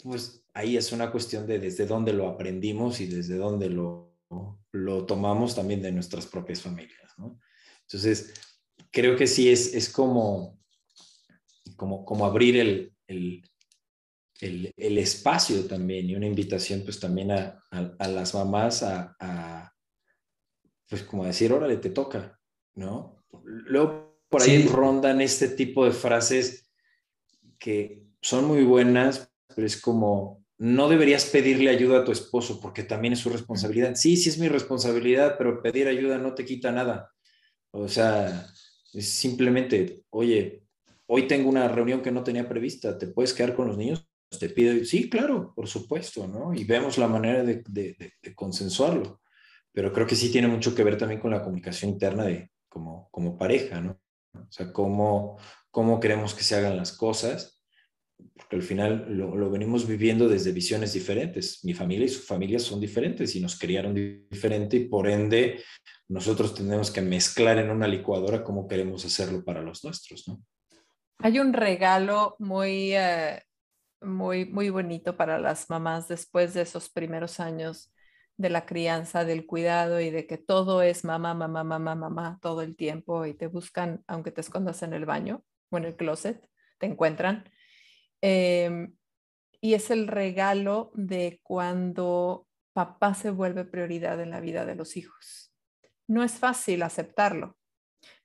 pues ahí es una cuestión de desde dónde lo aprendimos y desde dónde lo, lo tomamos también de nuestras propias familias, ¿no? Entonces, creo que sí es, es como, como, como abrir el, el, el, espacio también y una invitación pues también a, a, las mamás a, a, pues como decir, órale, te toca, ¿no? Luego por ahí rondan este tipo de frases que son muy buenas, pero es como, no deberías pedirle ayuda a tu esposo porque también es su responsabilidad. Sí, sí es mi responsabilidad, pero pedir ayuda no te quita nada. O sea, es simplemente, oye, hoy tengo una reunión que no tenía prevista, ¿te puedes quedar con los niños? Te pido, sí, claro, por supuesto, ¿no? Y vemos la manera de, de, consensuarlo. Pero creo que sí tiene mucho que ver también con la comunicación interna de como, como pareja, ¿no? O sea, cómo, cómo queremos que se hagan las cosas, porque al final lo, lo, venimos viviendo desde visiones diferentes. Mi familia y su familia son diferentes y nos criaron diferente y por ende nosotros tenemos que mezclar en una licuadora como queremos hacerlo para los nuestros, ¿no? Hay un regalo muy, eh, muy, muy bonito para las mamás después de esos primeros años de la crianza, del cuidado y de que todo es mamá, mamá, mamá, mamá todo el tiempo y te buscan, aunque te escondas en el baño o en el closet, te encuentran. Em, y es el regalo de cuando papá se vuelve prioridad en la vida de los hijos no es fácil aceptarlo,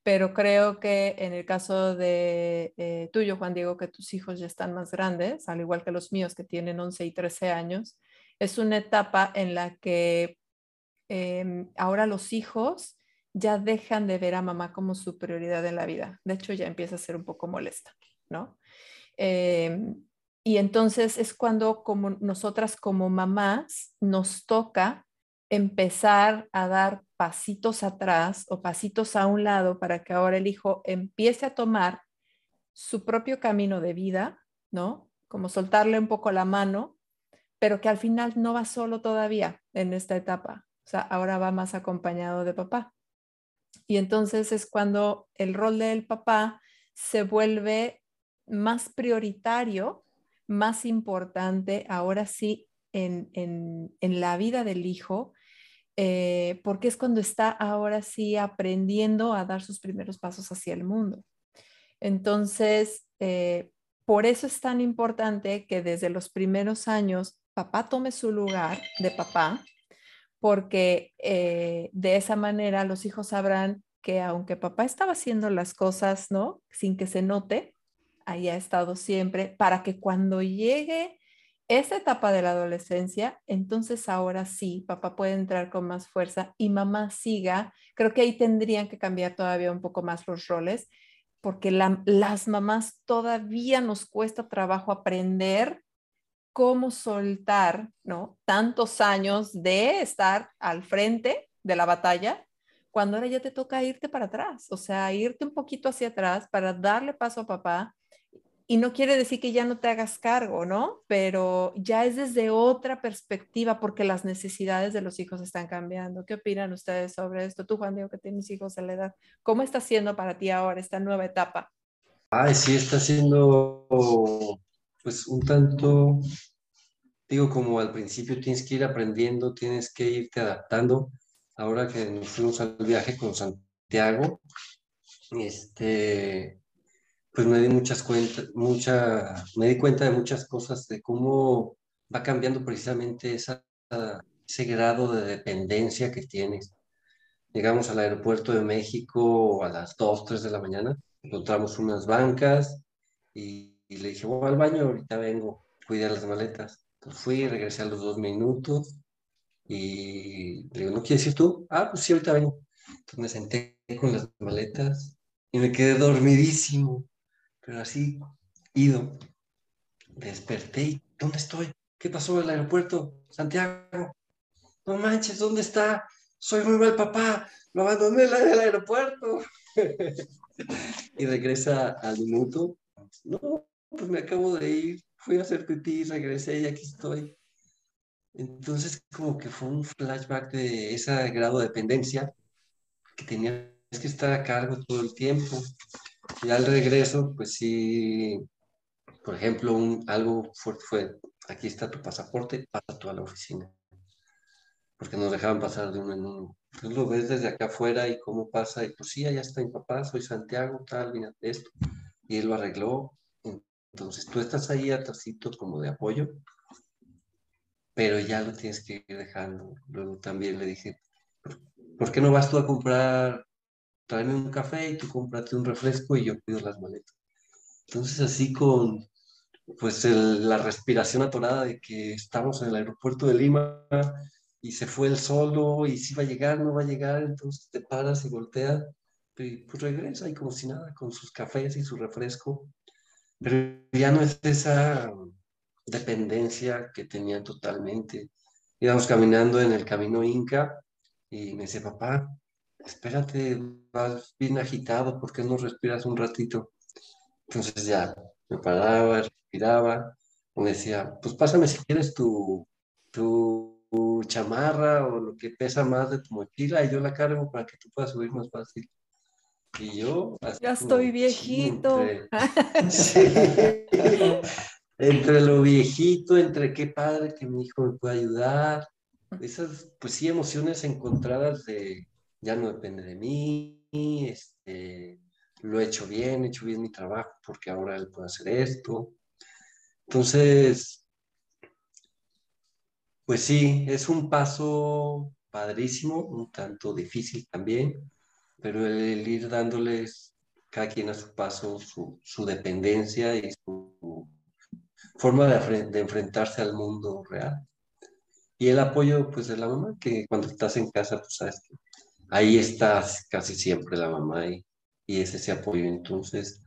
pero creo que en el caso de eh, tuyo, Juan Diego, que tus hijos ya están más grandes, al igual que los míos que tienen 11 y 13 años, es una etapa en la que em, ahora los hijos ya dejan de ver a mamá como su prioridad en la vida. De hecho, ya empieza a ser un poco molesta, ¿no? Em, y entonces es cuando como nosotras como mamás nos toca empezar a dar pasitos atrás o pasitos a un lado para que ahora el hijo empiece a tomar su propio camino de vida, ¿no? Como soltarle un poco la mano, pero que al final no va solo todavía en esta etapa. O sea, ahora va más acompañado de papá. Y entonces es cuando el rol del papá se vuelve más prioritario, más importante, ahora sí, en, la vida del hijo, eh, porque es cuando está ahora sí aprendiendo a dar sus primeros pasos hacia el mundo. Entonces, eh, por eso es tan importante que desde los primeros años papá tome su lugar de papá, porque eh, de esa manera los hijos sabrán que aunque papá estaba haciendo las cosas, ¿no? Sin que se note, ahí ha estado siempre, para que cuando llegue esa etapa de la adolescencia, entonces ahora sí, papá puede entrar con más fuerza y mamá siga. Creo que ahí tendrían que cambiar todavía un poco más los roles, porque las mamás todavía nos cuesta trabajo aprender cómo soltar, ¿no? Tantos años de estar al frente de la batalla, cuando ahora ya te toca irte para atrás, o sea, irte un poquito hacia atrás para darle paso a papá. Y no quiere decir que ya no te hagas cargo, ¿no? Pero ya es desde otra perspectiva porque las necesidades de los hijos están cambiando. ¿Qué opinan ustedes sobre esto? Tú, Juan Diego, que tienes hijos a la edad, ¿cómo está siendo para ti ahora esta nueva etapa? Ay, sí, está siendo pues un tanto, digo, como al principio tienes que ir aprendiendo, tienes que irte adaptando. Ahora que nos fuimos al viaje con Santiago, este, pues me di muchas cuentas, mucha, me di cuenta de muchas cosas, de cómo va cambiando precisamente esa, ese grado de dependencia que tienes. Llegamos al aeropuerto de México a las 2, 3 de la mañana, encontramos unas bancas y y le dije, voy al baño, ahorita vengo, cuidé las maletas. Entonces fui, regresé a los dos minutos y le digo, ¿no quieres ir tú? Ah, pues sí, ahorita vengo. Entonces me senté con las maletas y me quedé dormidísimo, pero así, ido. Desperté y, ¿dónde estoy? ¿Qué pasó en el aeropuerto? Santiago. No manches, ¿dónde está? Soy muy mal papá, lo abandoné en el aeropuerto. y regresa al minuto. No, pues me acabo de ir, fui a hacer pipí, regresé y aquí estoy. Entonces, como que fue un flashback de ese grado de dependencia que tenías que estar a cargo todo el tiempo. Y al regreso, pues sí, por ejemplo, un, algo fuerte fue, aquí está tu pasaporte, pasa tú a la oficina. Porque nos dejaban pasar de uno en uno. Entonces lo ves desde acá afuera y cómo pasa, y pues sí, allá está mi papá, soy Santiago, tal, mira esto. Y él lo arregló, entonces tú estás ahí atrásito como de apoyo, pero ya lo tienes que ir dejando. Luego también le dije, ¿por qué no vas tú a comprar, tráeme un café y tú cómprate un refresco y yo pido las maletas? Entonces así con pues la respiración atorada de que estamos en el aeropuerto de Lima y se fue el solo y si va a llegar, no va a llegar, entonces te paras y volteas y pues regresa y como si nada, con sus cafés y su refresco pero ya no es esa dependencia que tenían totalmente. Íbamos caminando en el camino Inca y me dice, papá, espérate, vas bien agitado, ¿por qué no respiras un ratito? Entonces ya me paraba, respiraba, me decía, pues pásame si quieres tu, tu chamarra o lo que pesa más de tu mochila y yo la cargo para que tú puedas subir más fácil. Y yo... Ya estoy viejito. Entre, lo viejito, entre qué padre que mi hijo me puede ayudar. Esas, pues sí, emociones encontradas de ya no depende de mí, este, lo he hecho bien, he hecho bien mi trabajo porque ahora él puede hacer esto. Entonces, pues sí, es un paso padrísimo, un tanto difícil también, pero el, ir dándoles cada quien a su paso su, dependencia y su forma de, de, enfrentarse al mundo real. Y el apoyo, pues, de la mamá, que cuando estás en casa, pues, sabes que ahí estás casi siempre la mamá y, y es ese apoyo. Entonces,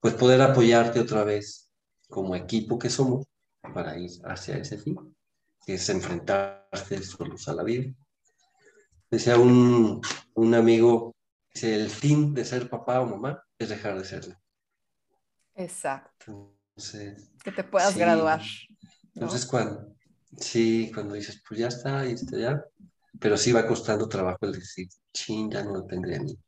pues, poder apoyarte otra vez como equipo que somos para ir hacia ese fin, que es enfrentarse solos a la vida. Decía un, un amigo el fin de ser papá o mamá es dejar de serlo. Exacto. que te puedas graduar. Entonces, cuando, sí, cuando dices, pues ya está, y está ya, pero sí va costando trabajo el decir, ching, ya no depende de mí.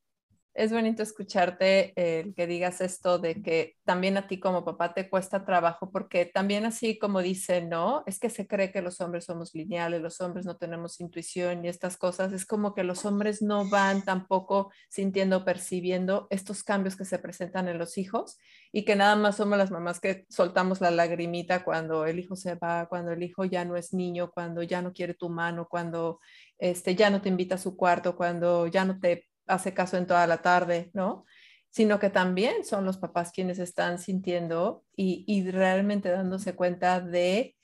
es bonito escucharte eh, que digas esto de que también a ti como papá te cuesta trabajo, porque también así como dice, ¿no? Es que se cree que los hombres somos lineales, los hombres no tenemos intuición y estas cosas. Es como que los hombres no van tampoco sintiendo, percibiendo estos cambios que se presentan en los hijos y que nada más somos las mamás que soltamos la lagrimita cuando el hijo se va, cuando el hijo ya no es niño, cuando ya no quiere tu mano, cuando este, ya no te invita a su cuarto, cuando ya no te hace caso en toda la tarde, ¿no? Sino que también son los papás quienes están sintiendo y, realmente dándose cuenta de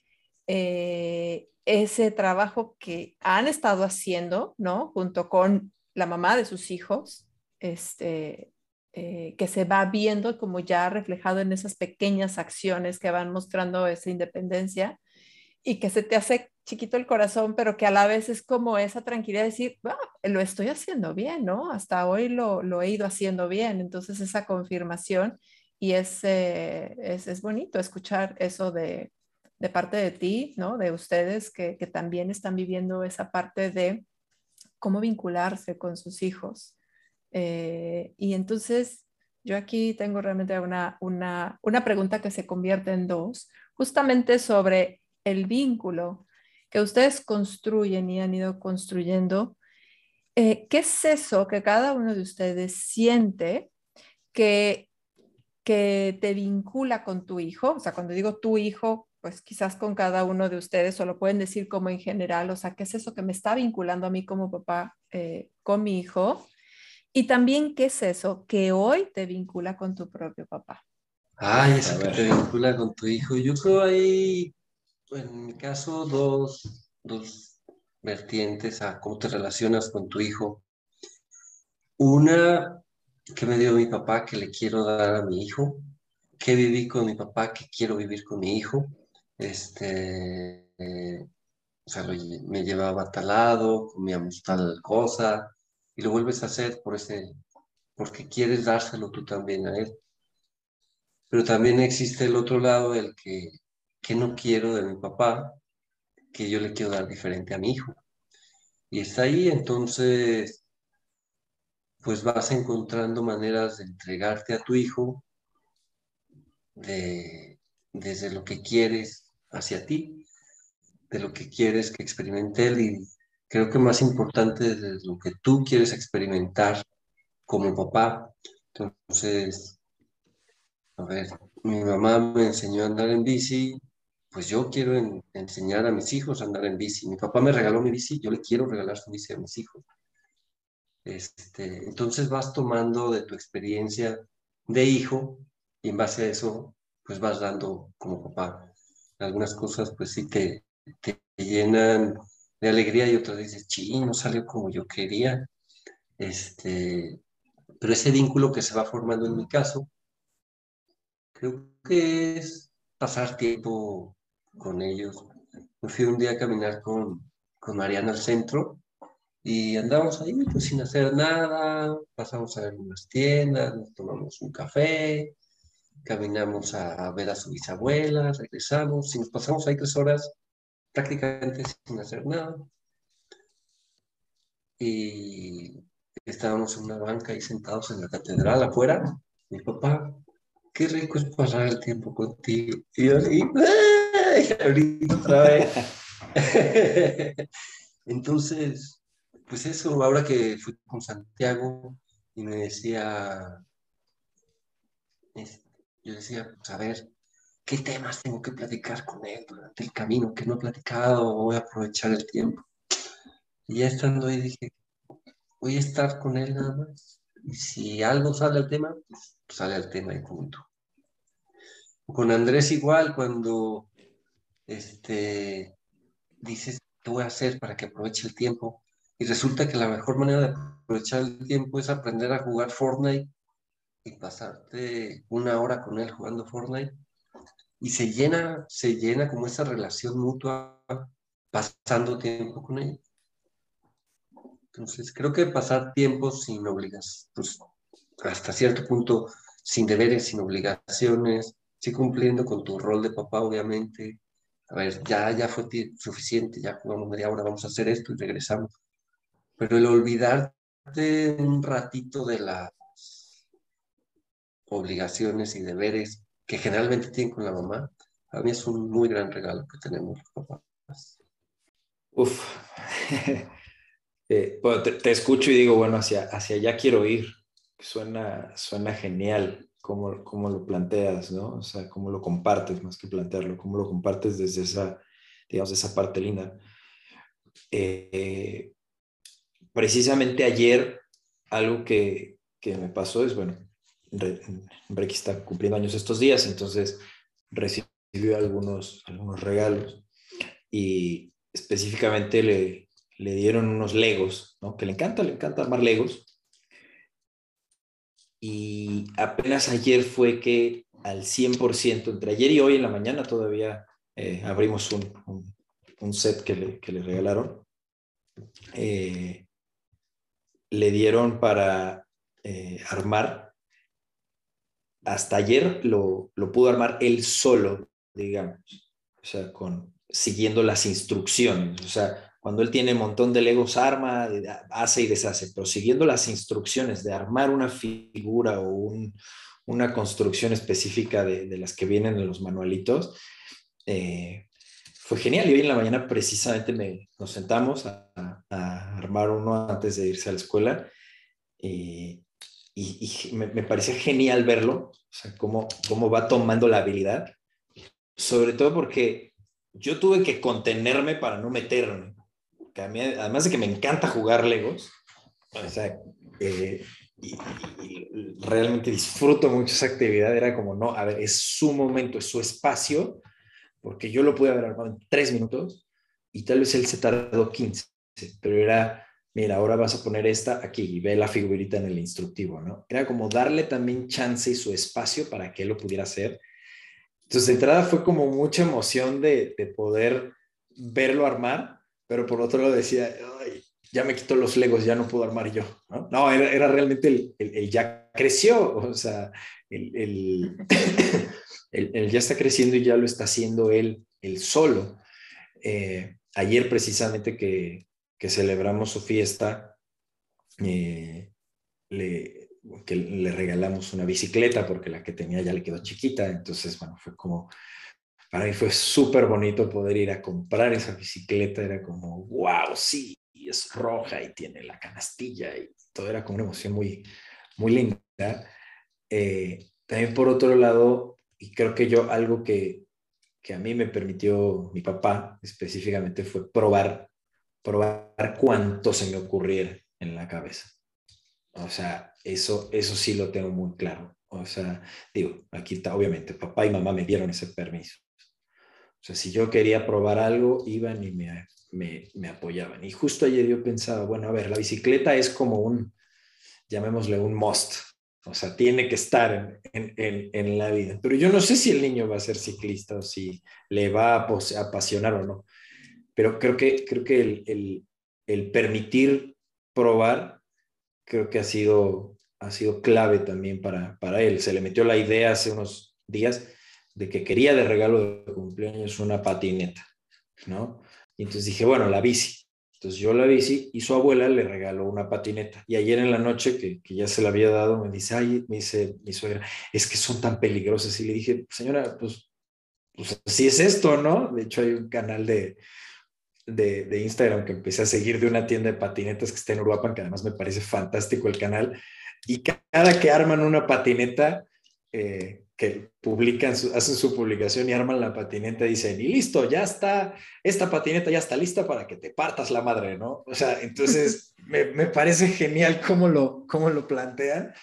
eh, ese trabajo que han estado haciendo, ¿no? Junto con la mamá de sus hijos, este, eh, que se va viendo como ya reflejado en esas pequeñas acciones que van mostrando esa independencia y que se te hace chiquito el corazón, pero que a la vez es como esa tranquilidad de decir, ah, lo estoy haciendo bien, ¿no? Hasta hoy lo, lo he ido haciendo bien. Entonces esa confirmación y es, eh, es, es, bonito escuchar eso de, de, parte de ti, ¿no? De ustedes que, que, también están viviendo esa parte de cómo vincularse con sus hijos. Eh, y entonces yo aquí tengo realmente una, una, una pregunta que se convierte en dos, justamente sobre el vínculo que ustedes construyen y han ido construyendo, eh, ¿qué es eso que cada uno de ustedes siente que, que te vincula con tu hijo? O sea, cuando digo tu hijo, pues quizás con cada uno de ustedes, o lo pueden decir como en general, o sea, ¿qué es eso que me está vinculando a mí como papá eh, con mi hijo? Y también, ¿qué es eso que hoy te vincula con tu propio papá? Ay, eso que te vincula con tu hijo. Yo creo ahí en mi caso, dos, dos vertientes a cómo te relacionas con tu hijo. Una que me dio mi papá que le quiero dar a mi hijo, que viví con mi papá que quiero vivir con mi hijo. Este, o sea, me llevaba tal lado, comíamos tal cosa, y lo vuelves a hacer por ese, porque quieres dárselo tú también a él. Pero también existe el otro lado, el que ¿qué no quiero de mi papá que yo le quiero dar diferente a mi hijo? Y está ahí, entonces, pues vas encontrando maneras de entregarte a tu hijo desde lo que quieres hacia ti, de lo que quieres que experimente él y creo que más importante desde lo que tú quieres experimentar como papá. Entonces, a ver, mi mamá me enseñó a andar en bici, pues yo quiero enseñar a mis hijos a andar en bici. Mi papá me regaló mi bici, yo le quiero regalar su bici a mis hijos. Este, entonces vas tomando de tu experiencia de hijo y en base a eso, pues vas dando como papá. Algunas cosas, pues sí te, te llenan de alegría y otras dices, sí, no salió como yo quería. Este, pero ese vínculo que se va formando en mi caso, creo que es pasar tiempo con ellos. Me fui un día a caminar con, con Mariana al centro y andamos ahí pues sin hacer nada, pasamos a ver unas tiendas, nos tomamos un café, caminamos a, ver a su bisabuela, regresamos y nos pasamos ahí tres horas prácticamente sin hacer nada. Y estábamos en una banca ahí sentados en la catedral afuera. Mi papá, qué rico es pasar el tiempo contigo. Y yo ahorita otra vez. Entonces, pues eso, ahora que fui con Santiago y me decía, yo decía, pues a ver, ¿qué temas tengo que platicar con él durante el camino que no he platicado? Voy a aprovechar el tiempo. Y ya estando ahí dije, voy a estar con él nada más. Y si algo sale al tema, pues sale al tema y punto. Con Andrés igual, cuando este, dices, ¿qué voy a hacer para que aproveche el tiempo? Y resulta que la mejor manera de aprovechar el tiempo es aprender a jugar Fortnite y pasarte una hora con él jugando Fortnite. Y se llena, se llena como esa relación mutua pasando tiempo con él. Entonces, creo que pasar tiempo sin obligaciones, pues hasta cierto punto, sin deberes, sin obligaciones, sí cumpliendo con tu rol de papá, obviamente, a ver, ya, ya fue suficiente, ya jugamos media hora, vamos a hacer esto y regresamos. Pero el olvidarte un ratito de la, obligaciones y deberes que generalmente tienen con la mamá, a mí es un muy gran regalo que tenemos los papás. Uf, eh, te, escucho y digo, bueno, hacia, hacia allá quiero ir. Suena, suena genial cómo, cómo lo planteas, ¿no? O sea, cómo lo compartes más que plantearlo, cómo lo compartes desde esa, digamos, esa parte linda. Eh, precisamente ayer, algo que, que me pasó es, bueno, Brecky está cumpliendo años estos días, entonces recibió algunos, algunos regalos y específicamente le, le dieron unos legos, ¿no? que le encanta, le encanta armar legos. Y apenas ayer fue que al 100%, entre ayer y hoy en la mañana todavía eh, abrimos un, un, set que le, que le regalaron. Eh, le dieron para eh, armar hasta ayer lo, pudo armar él solo, digamos, o sea, con, siguiendo las instrucciones. O sea, cuando él tiene un montón de legos, arma, hace y deshace, pero siguiendo las instrucciones de armar una figura o una construcción específica de, las que vienen en los manualitos, eh, fue genial. Y hoy en la mañana precisamente me, nos sentamos a, armar uno antes de irse a la escuela. Y, y, me, me, parecía genial verlo, o sea, cómo, cómo va tomando la habilidad, sobre todo porque yo tuve que contenerme para no meterme. Que a mí, además de que me encanta jugar Legos, o sea, eh, y, realmente disfruto mucho esa actividad, era como, no, a ver, es su momento, es su espacio, porque yo lo pude haber armado en tres minutos y tal vez él se tardó 15, pero era mira, ahora vas a poner esta aquí y ve la figurita en el instructivo, ¿no? Era como darle también chance y su espacio para que él lo pudiera hacer. Entonces, de entrada fue como mucha emoción de, poder verlo armar, pero por otro lado decía, ya me quitó los legos, ya no puedo armar yo, ¿no? No, era, realmente el, ya creció, o sea, el, el, ya está creciendo y ya lo está haciendo él, él solo. Eh, ayer precisamente que, que celebramos su fiesta, eh, le, que le regalamos una bicicleta porque la que tenía ya le quedó chiquita, entonces, bueno, fue como, para mí fue súper bonito poder ir a comprar esa bicicleta, era como, wow, sí, es roja y tiene la canastilla y todo era como una emoción muy, muy linda. Eh, también por otro lado, y creo que yo algo que, que a mí me permitió mi papá específicamente fue probar probar cuánto se me ocurriera en la cabeza. O sea, eso, eso sí lo tengo muy claro. O sea, digo, aquí está, obviamente, papá y mamá me dieron ese permiso. Sea, si yo quería probar algo, iban y me, me, me apoyaban. Y justo ayer yo pensaba, bueno, a ver, la bicicleta es como un, llamémosle un must. O sea, tiene que estar en, en, en, la vida. Pero yo no sé si el niño va a ser ciclista o si le va a apasionar o no pero creo que, creo que el, el, permitir probar, creo que ha sido, ha sido clave también para, para él. Se le metió la idea hace unos días de que quería de regalo de cumpleaños una patineta, ¿no? Y entonces dije, bueno, la bici. Entonces yo la bici y su abuela le regaló una patineta. Y ayer en la noche, que, que, ya se la había dado, me dice, ay, me dice mi suegra, es que son tan peligrosas. Y le dije, señora, pues, pues así es esto, ¿no? De hecho hay un canal de, de, Instagram que empecé a seguir de una tienda de patinetas que está en Uruapan, que además me parece fantástico el canal. Y cada que arman una patineta, eh, que publican, hacen su publicación y arman la patineta, dicen, y listo, ya está, esta patineta ya está lista para que te partas la madre, ¿no? O sea, entonces me, me, parece genial cómo lo, cómo lo plantean,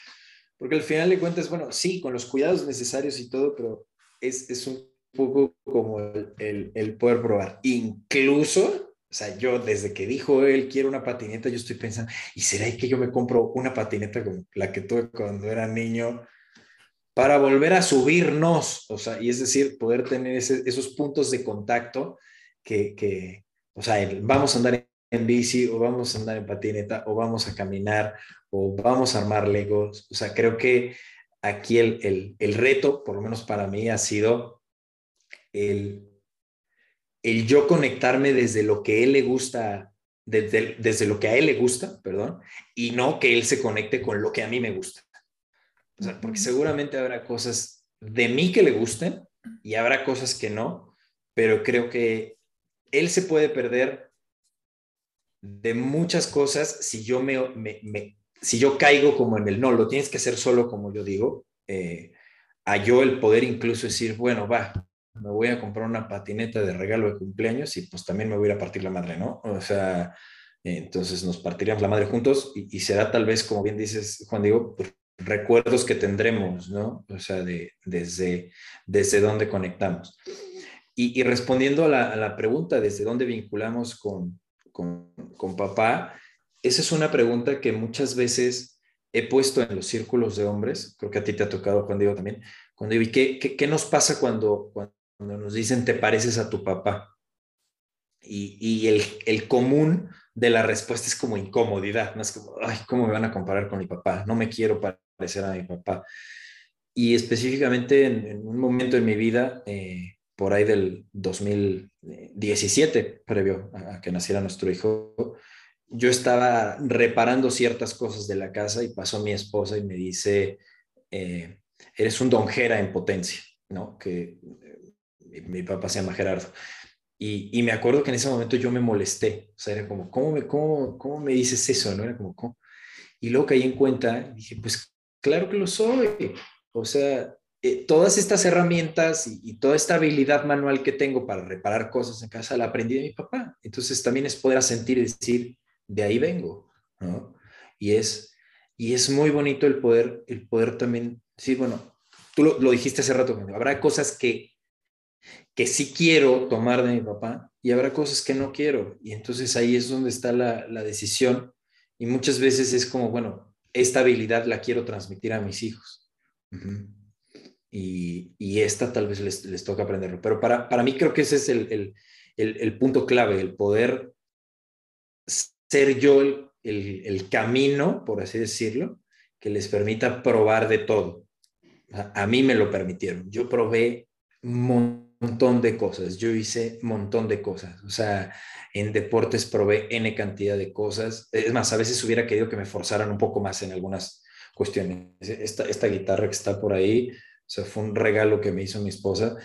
porque al final de cuentas, bueno, sí, con los cuidados necesarios y todo, pero es, es un poco como el, el, poder probar. Incluso, o sea, yo desde que dijo él quiero una patineta, yo estoy pensando, ¿y será que yo me compro una patineta como la que tuve cuando era niño? Para volver a subirnos, o sea, y es decir, poder tener esos puntos de contacto que, o sea, vamos a andar en bici o vamos a andar en patineta o vamos a caminar o vamos a armar legos, o sea, creo que aquí el, el, el reto, por lo menos para mí, ha sido el, el yo conectarme desde lo que él le gusta, desde, desde lo que a él le gusta, perdón, y no que él se conecte con lo que a mí me gusta. O sea, porque seguramente habrá cosas de mí que le gusten y habrá cosas que no, pero creo que él se puede perder de muchas cosas si yo me, me, si yo caigo como en el no, lo tienes que hacer solo como yo digo, eh, a yo el poder incluso decir, bueno, va, me voy a comprar una patineta de regalo de cumpleaños y pues también me voy a ir a partir la madre, ¿no? O sea, entonces nos partiríamos la madre juntos y, será tal vez, como bien dices, Juan Diego, pues, recuerdos que tendremos, ¿no? O sea, de, desde, desde dónde conectamos. Y, respondiendo a la, pregunta, ¿desde dónde vinculamos con, con, con papá? Esa es una pregunta que muchas veces he puesto en los círculos de hombres, creo que a ti te ha tocado, Juan Diego, también, cuando vi, ¿qué, qué, qué nos pasa cuando, cuando nos dicen te pareces a tu papá? Y, y el, el, común de la respuesta es como incomodidad, no es como, ay, ¿cómo me van a comparar con mi papá? No me quiero parecer a mi papá. Y específicamente en, un momento en mi vida, eh, por ahí del 2017, previo a, que naciera nuestro hijo, yo estaba reparando ciertas cosas de la casa y pasó mi esposa y me dice, eh, eres un donjera en potencia, ¿no? Que eh, mi, papá se llama Gerardo. Y, me acuerdo que en ese momento yo me molesté, o sea, era como, ¿cómo me, cómo, cómo me dices eso? ¿no? Era como, ¿cómo? Y luego caí en cuenta, dije, pues claro que lo soy. O sea, eh, todas estas herramientas y, toda esta habilidad manual que tengo para reparar cosas en casa la aprendí de mi papá. Entonces también es poder sentir y decir, de ahí vengo, ¿no? Y es, y es muy bonito el poder, el poder también, sí, bueno, tú lo, lo dijiste hace rato, habrá cosas que, que sí quiero tomar de mi papá y habrá cosas que no quiero. Y entonces ahí es donde está la, la decisión. Y muchas veces es como, bueno, esta habilidad la quiero transmitir a mis hijos. y, y, esta tal vez les, les toca aprenderlo. Pero para, para, mí creo que ese es el, el, el, punto clave, el poder ser yo el, camino, por así decirlo, que les permita probar de todo. A, a mí me lo permitieron. Yo probé montón de cosas. Yo hice montón de cosas. O sea, en deportes probé N cantidad de cosas. Es más, a veces hubiera querido que me forzaran un poco más en algunas cuestiones. Esta, esta guitarra que está por ahí, o sea, fue un regalo que me hizo mi esposa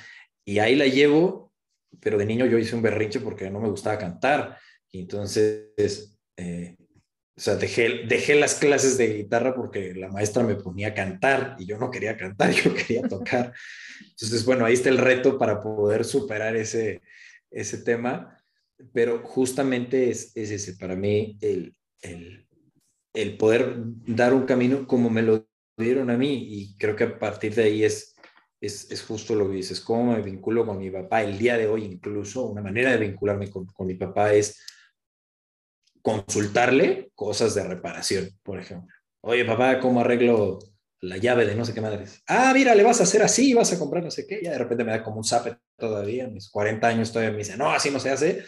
y ahí la llevo, pero de niño yo hice un berrinche porque no me gustaba cantar. Entonces, eh, o sea, dejé, dejé las clases de guitarra porque la maestra me ponía a cantar y yo no quería cantar, yo quería tocar. Entonces, bueno, ahí está el reto para poder superar ese, ese tema, pero justamente es, es ese, para mí, el, el, el, poder dar un camino como me lo dieron a mí y creo que a partir de ahí es, es, es justo lo que dices, cómo me vinculo con mi papá, el día de hoy incluso, una manera de vincularme con, con mi papá es consultarle cosas de reparación, por ejemplo. Oye, papá, ¿cómo arreglo la llave de no sé qué madres. Ah, mira, le vas a hacer así, vas a comprar no sé qué. Ya de repente me da como un zape todavía, mis 40 años todavía me dice, no, así no se hace.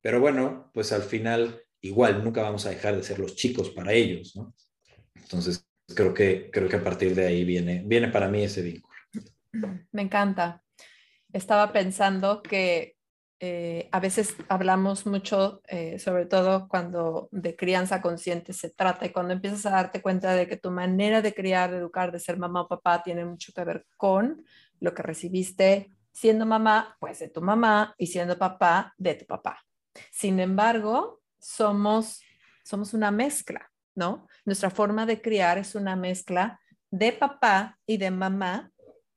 pero bueno, pues al final igual nunca vamos a dejar de ser los chicos para ellos, ¿no? Entonces, creo que, creo que a partir de ahí viene, viene para mí ese vínculo. Me encanta. Estaba pensando que eh, a veces hablamos mucho, eh, sobre todo cuando de crianza consciente se trata y cuando empiezas a darte cuenta de que tu manera de criar, de educar, de ser mamá o papá tiene mucho que ver con lo que recibiste siendo mamá, pues de tu mamá y siendo papá, de tu papá. Sin embargo, somos, somos una mezcla, ¿no? Nuestra forma de criar es una mezcla de papá y de mamá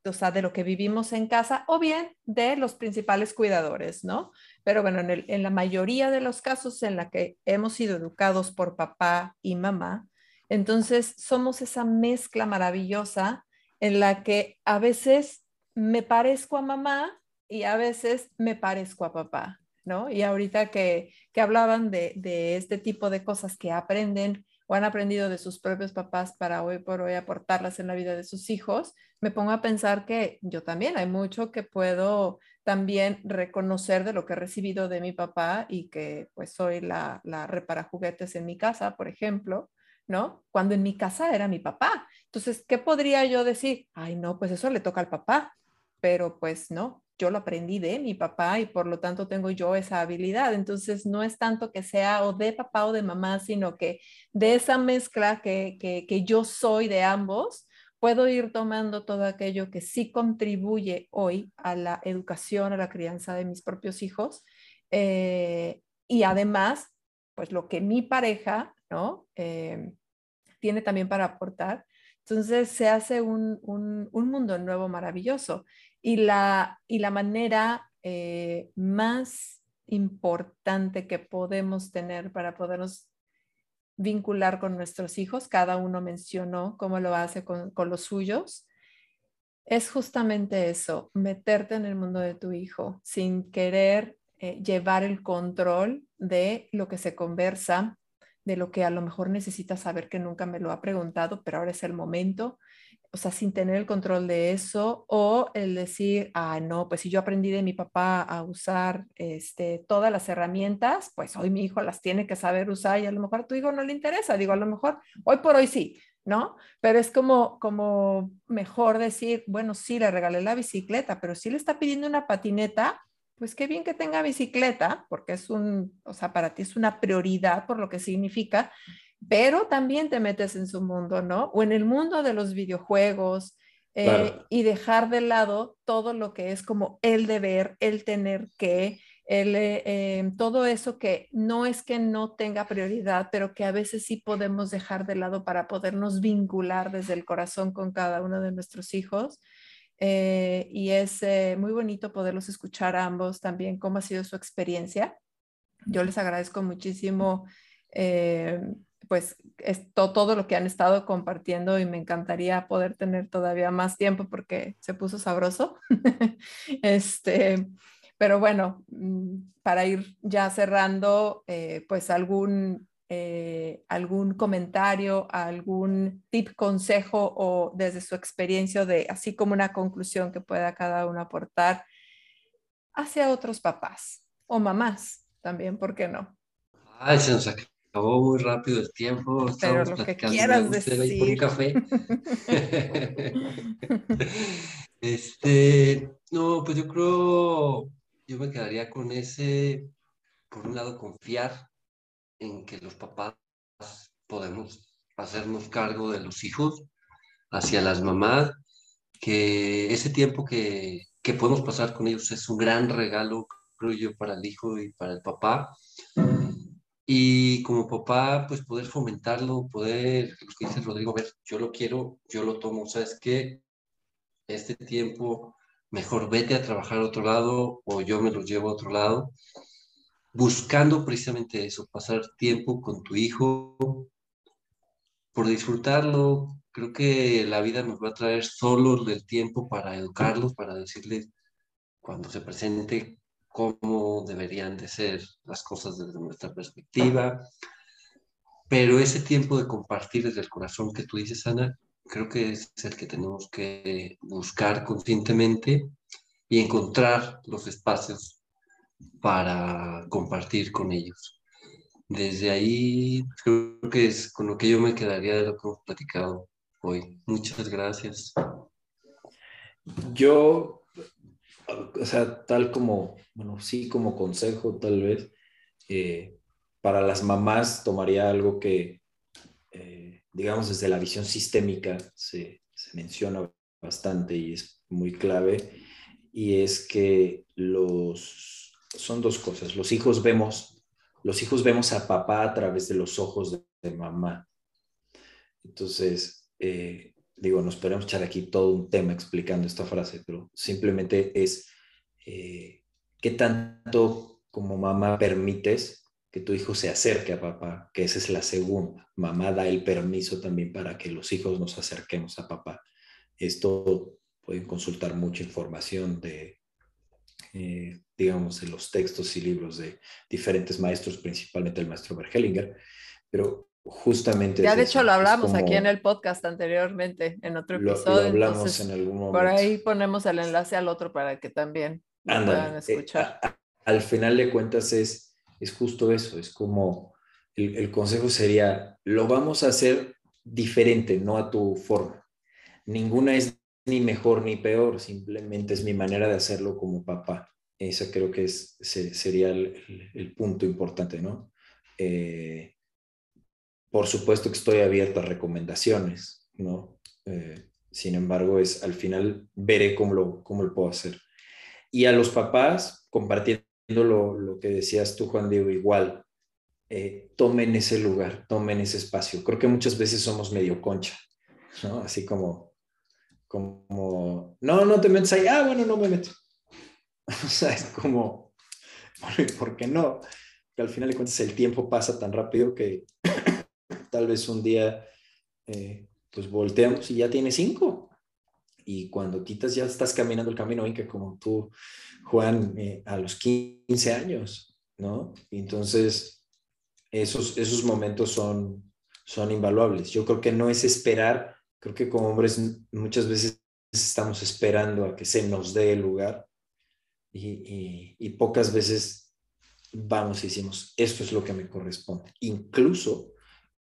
o sea, de lo que vivimos en casa o bien de los principales cuidadores, ¿no? Pero bueno, en, la mayoría de los casos en la que hemos sido educados por papá y mamá, entonces somos esa mezcla maravillosa en la que a veces me parezco a mamá y a veces me parezco a papá, ¿no? Y ahorita que, que hablaban de, de este tipo de cosas que aprenden han aprendido de sus propios papás para hoy por hoy aportarlas en la vida de sus hijos, me pongo a pensar que yo también hay mucho que puedo también reconocer de lo que he recibido de mi papá y que pues soy la, la repara juguetes en mi casa, por ejemplo, ¿no? Cuando en mi casa era mi papá. Entonces, ¿qué podría yo decir? Ay, no, pues eso le toca al papá, pero pues no, yo lo aprendí de mi papá y por lo tanto tengo yo esa habilidad. Entonces, no es tanto que sea o de papá o de mamá, sino que de esa mezcla que, que, yo soy de ambos, puedo ir tomando todo aquello que sí contribuye hoy a la educación, a la crianza de mis propios hijos. Eh, y además, pues lo que mi pareja, ¿no? Eh, tiene también para aportar. Entonces se hace un, un, un mundo nuevo maravilloso. Y la, y la manera eh, más importante que podemos tener para podernos vincular con nuestros hijos, cada uno mencionó cómo lo hace con, con los suyos, es justamente eso, meterte en el mundo de tu hijo sin querer eh, llevar el control de lo que se conversa, de lo que a lo mejor necesita saber que nunca me lo ha preguntado, pero ahora es el momento, o sea, sin tener el control de eso, o el decir, ah, no, pues si yo aprendí de mi papá a usar este, todas las herramientas, pues hoy mi hijo las tiene que saber usar y a lo mejor a tu hijo no le interesa, digo, a lo mejor hoy por hoy sí, ¿no? Pero es como, como mejor decir, bueno, sí, le regalé la bicicleta, pero si le está pidiendo una patineta, pues qué bien que tenga bicicleta, porque es un, o sea, para ti es una prioridad por lo que significa, pero también te metes en su mundo, ¿no? O en el mundo de los videojuegos eh, y dejar de lado todo lo que es como el deber, el tener que, el, eh, em, todo eso que no es que no tenga prioridad, pero que a veces sí podemos dejar de lado para podernos vincular desde el corazón con cada uno de nuestros hijos. Eh, y es eh, muy bonito poderlos escuchar a ambos también cómo ha sido su experiencia. Yo les agradezco muchísimo eh, pues esto, todo lo que han estado compartiendo y me encantaría poder tener todavía más tiempo porque se puso sabroso. este, pero bueno, mm, para ir ya cerrando, pues algún eh, algún comentario, algún tip, consejo o desde su experiencia de así como una conclusión que pueda cada uno aportar hacia otros papás o mamás también, ¿por qué no? Ay, se nos acabó muy rápido el tiempo. Pero lo que quieras decir. Por un café. este, no, pues yo creo, yo me quedaría con ese, por un lado, confiar en que los papás podemos hacernos cargo de los hijos hacia las mamás, que ese tiempo que, que podemos pasar con ellos es un gran regalo, creo yo, para el hijo y para el papá. Y como papá, pues poder fomentarlo, poder, lo que dice Rodrigo, ver, yo lo quiero, yo lo tomo, ¿sabes qué? Este tiempo, mejor vete a trabajar a otro lado o yo me lo llevo a otro lado buscando precisamente eso, pasar tiempo con tu hijo, por disfrutarlo. Creo que la vida nos va a traer solo el tiempo para educarlos, para decirles cuando se presente cómo deberían de ser las cosas desde nuestra perspectiva. Pero ese tiempo de compartir desde el corazón que tú dices, Ana, creo que es el que tenemos que buscar conscientemente y encontrar los espacios para compartir con ellos. Desde ahí creo que es con lo que yo me quedaría de lo que hemos platicado hoy. Muchas gracias. Yo, o sea, tal como, bueno, sí como consejo tal vez, eh, para las mamás tomaría algo que, eh, digamos, desde la visión sistémica se, menciona bastante y es muy clave, y es que los son dos cosas. Los hijos vemos, los hijos vemos a papá a través de los ojos de, mamá. Entonces, eh, digo, nos podemos echar aquí todo un tema explicando esta frase, pero simplemente es eh, qué tanto como mamá permites que tu hijo se acerque a papá, que esa es la segunda. Mamá da el permiso también para que los hijos nos acerquemos a papá. Esto pueden consultar mucha información de eh, digamos, en los textos y libros de diferentes maestros, principalmente el maestro Bergelinger, pero justamente... Ya de hecho lo hablamos aquí en el podcast anteriormente, en otro episodio. Lo, hablamos en algún momento. Por ahí ponemos el enlace al otro para que también puedan eh, escuchar. al final de cuentas es, es justo eso, es como el, el consejo sería, lo vamos a hacer diferente, no a tu forma. Ninguna es ni mejor ni peor, simplemente es mi manera de hacerlo como papá. Ese creo que es, sería el, punto importante, ¿no? Eh, por supuesto que estoy abierto a recomendaciones, ¿no? Eh, sin embargo, es al final veré cómo lo, cómo lo puedo hacer. Y a los papás, compartiendo lo, lo que decías tú, Juan Diego, igual, eh, tomen ese lugar, tomen ese espacio. Creo que muchas veces somos medio concha, ¿no? Así como, como, no, no te metes ahí, ah, bueno, no me meto. O sea, es como, ¿por qué no? Que al final de cuentas el tiempo pasa tan rápido que tal vez un día eh, pues volteamos y ya tienes cinco. Y cuando quitas ya estás caminando el camino que como tú, Juan, eh, a los 15 años, ¿no? Y entonces, esos, esos momentos son, son invaluables. Yo creo que no es esperar, creo que como hombres muchas veces estamos esperando a que se nos dé el lugar y, pocas veces vamos y decimos, esto es lo que me corresponde. Incluso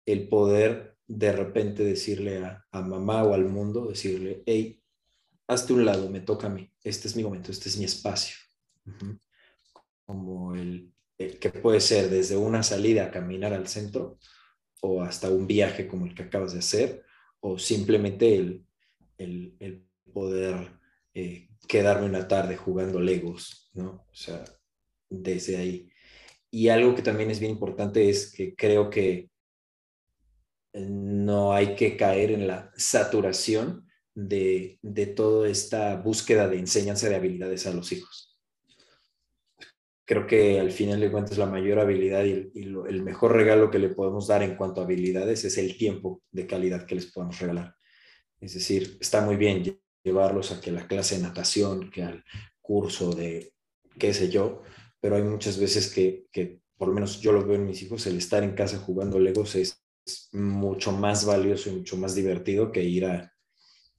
el poder de repente decirle a, mamá o al mundo, decirle, hey, hazte un lado, me toca a mí, este es mi momento, este es mi espacio. Como el, que puede ser desde una salida a caminar al centro o hasta un viaje como el que acabas de hacer, o simplemente el, el, poder eh, quedarme una tarde jugando Legos, ¿no? O sea, desde ahí. Y algo que también es bien importante es que creo que no hay que caer en la saturación de, de toda esta búsqueda de enseñanza de habilidades a los hijos. Creo que al final de cuentas la mayor habilidad y, el mejor regalo que le podemos dar en cuanto a habilidades es el tiempo de calidad que les podemos regalar. Es decir, está muy bien llevarlos a que la clase de natación, que al curso de qué sé yo, pero hay muchas veces que, que por lo menos yo lo veo en mis hijos, el estar en casa jugando Legos es mucho más valioso y mucho más divertido que ir a,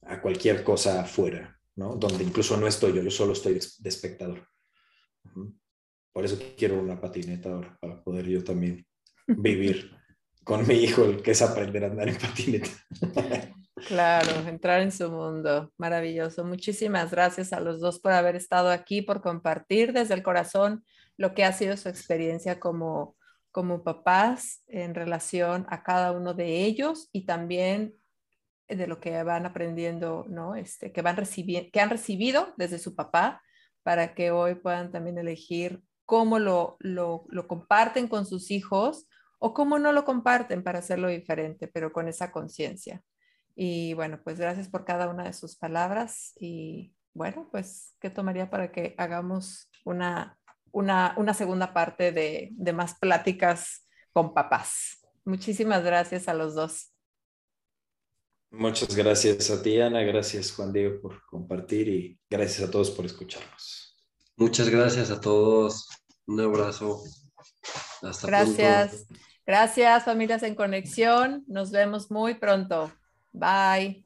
a cualquier cosa afuera, ¿no? Donde incluso no estoy yo, yo solo estoy de espectador. Por eso quiero una patineta ahora, para poder yo también vivir con mi hijo, el que es aprender a andar en patineta. Claro, entrar en su mundo. Maravilloso. Muchísimas gracias a los dos por haber estado aquí, por compartir desde el corazón lo que ha sido su experiencia como, como papás en relación a cada uno de ellos y también de lo que van aprendiendo, ¿no? Este, que, van que han recibido desde su papá para que hoy puedan también elegir cómo lo, lo, lo comparten con sus hijos o cómo no lo comparten para hacerlo diferente, pero con esa conciencia. Y bueno, pues gracias por cada una de sus palabras y bueno, pues, ¿qué tomaría para que hagamos una, una, una segunda parte de, de más pláticas con papás? Muchísimas gracias a los dos. Muchas gracias a ti, Ana. Gracias, Juan Diego, por compartir y gracias a todos por escucharnos. Muchas gracias a todos. Un abrazo. Hasta gracias. Gracias, familias en conexión. Nos vemos muy pronto. Bye.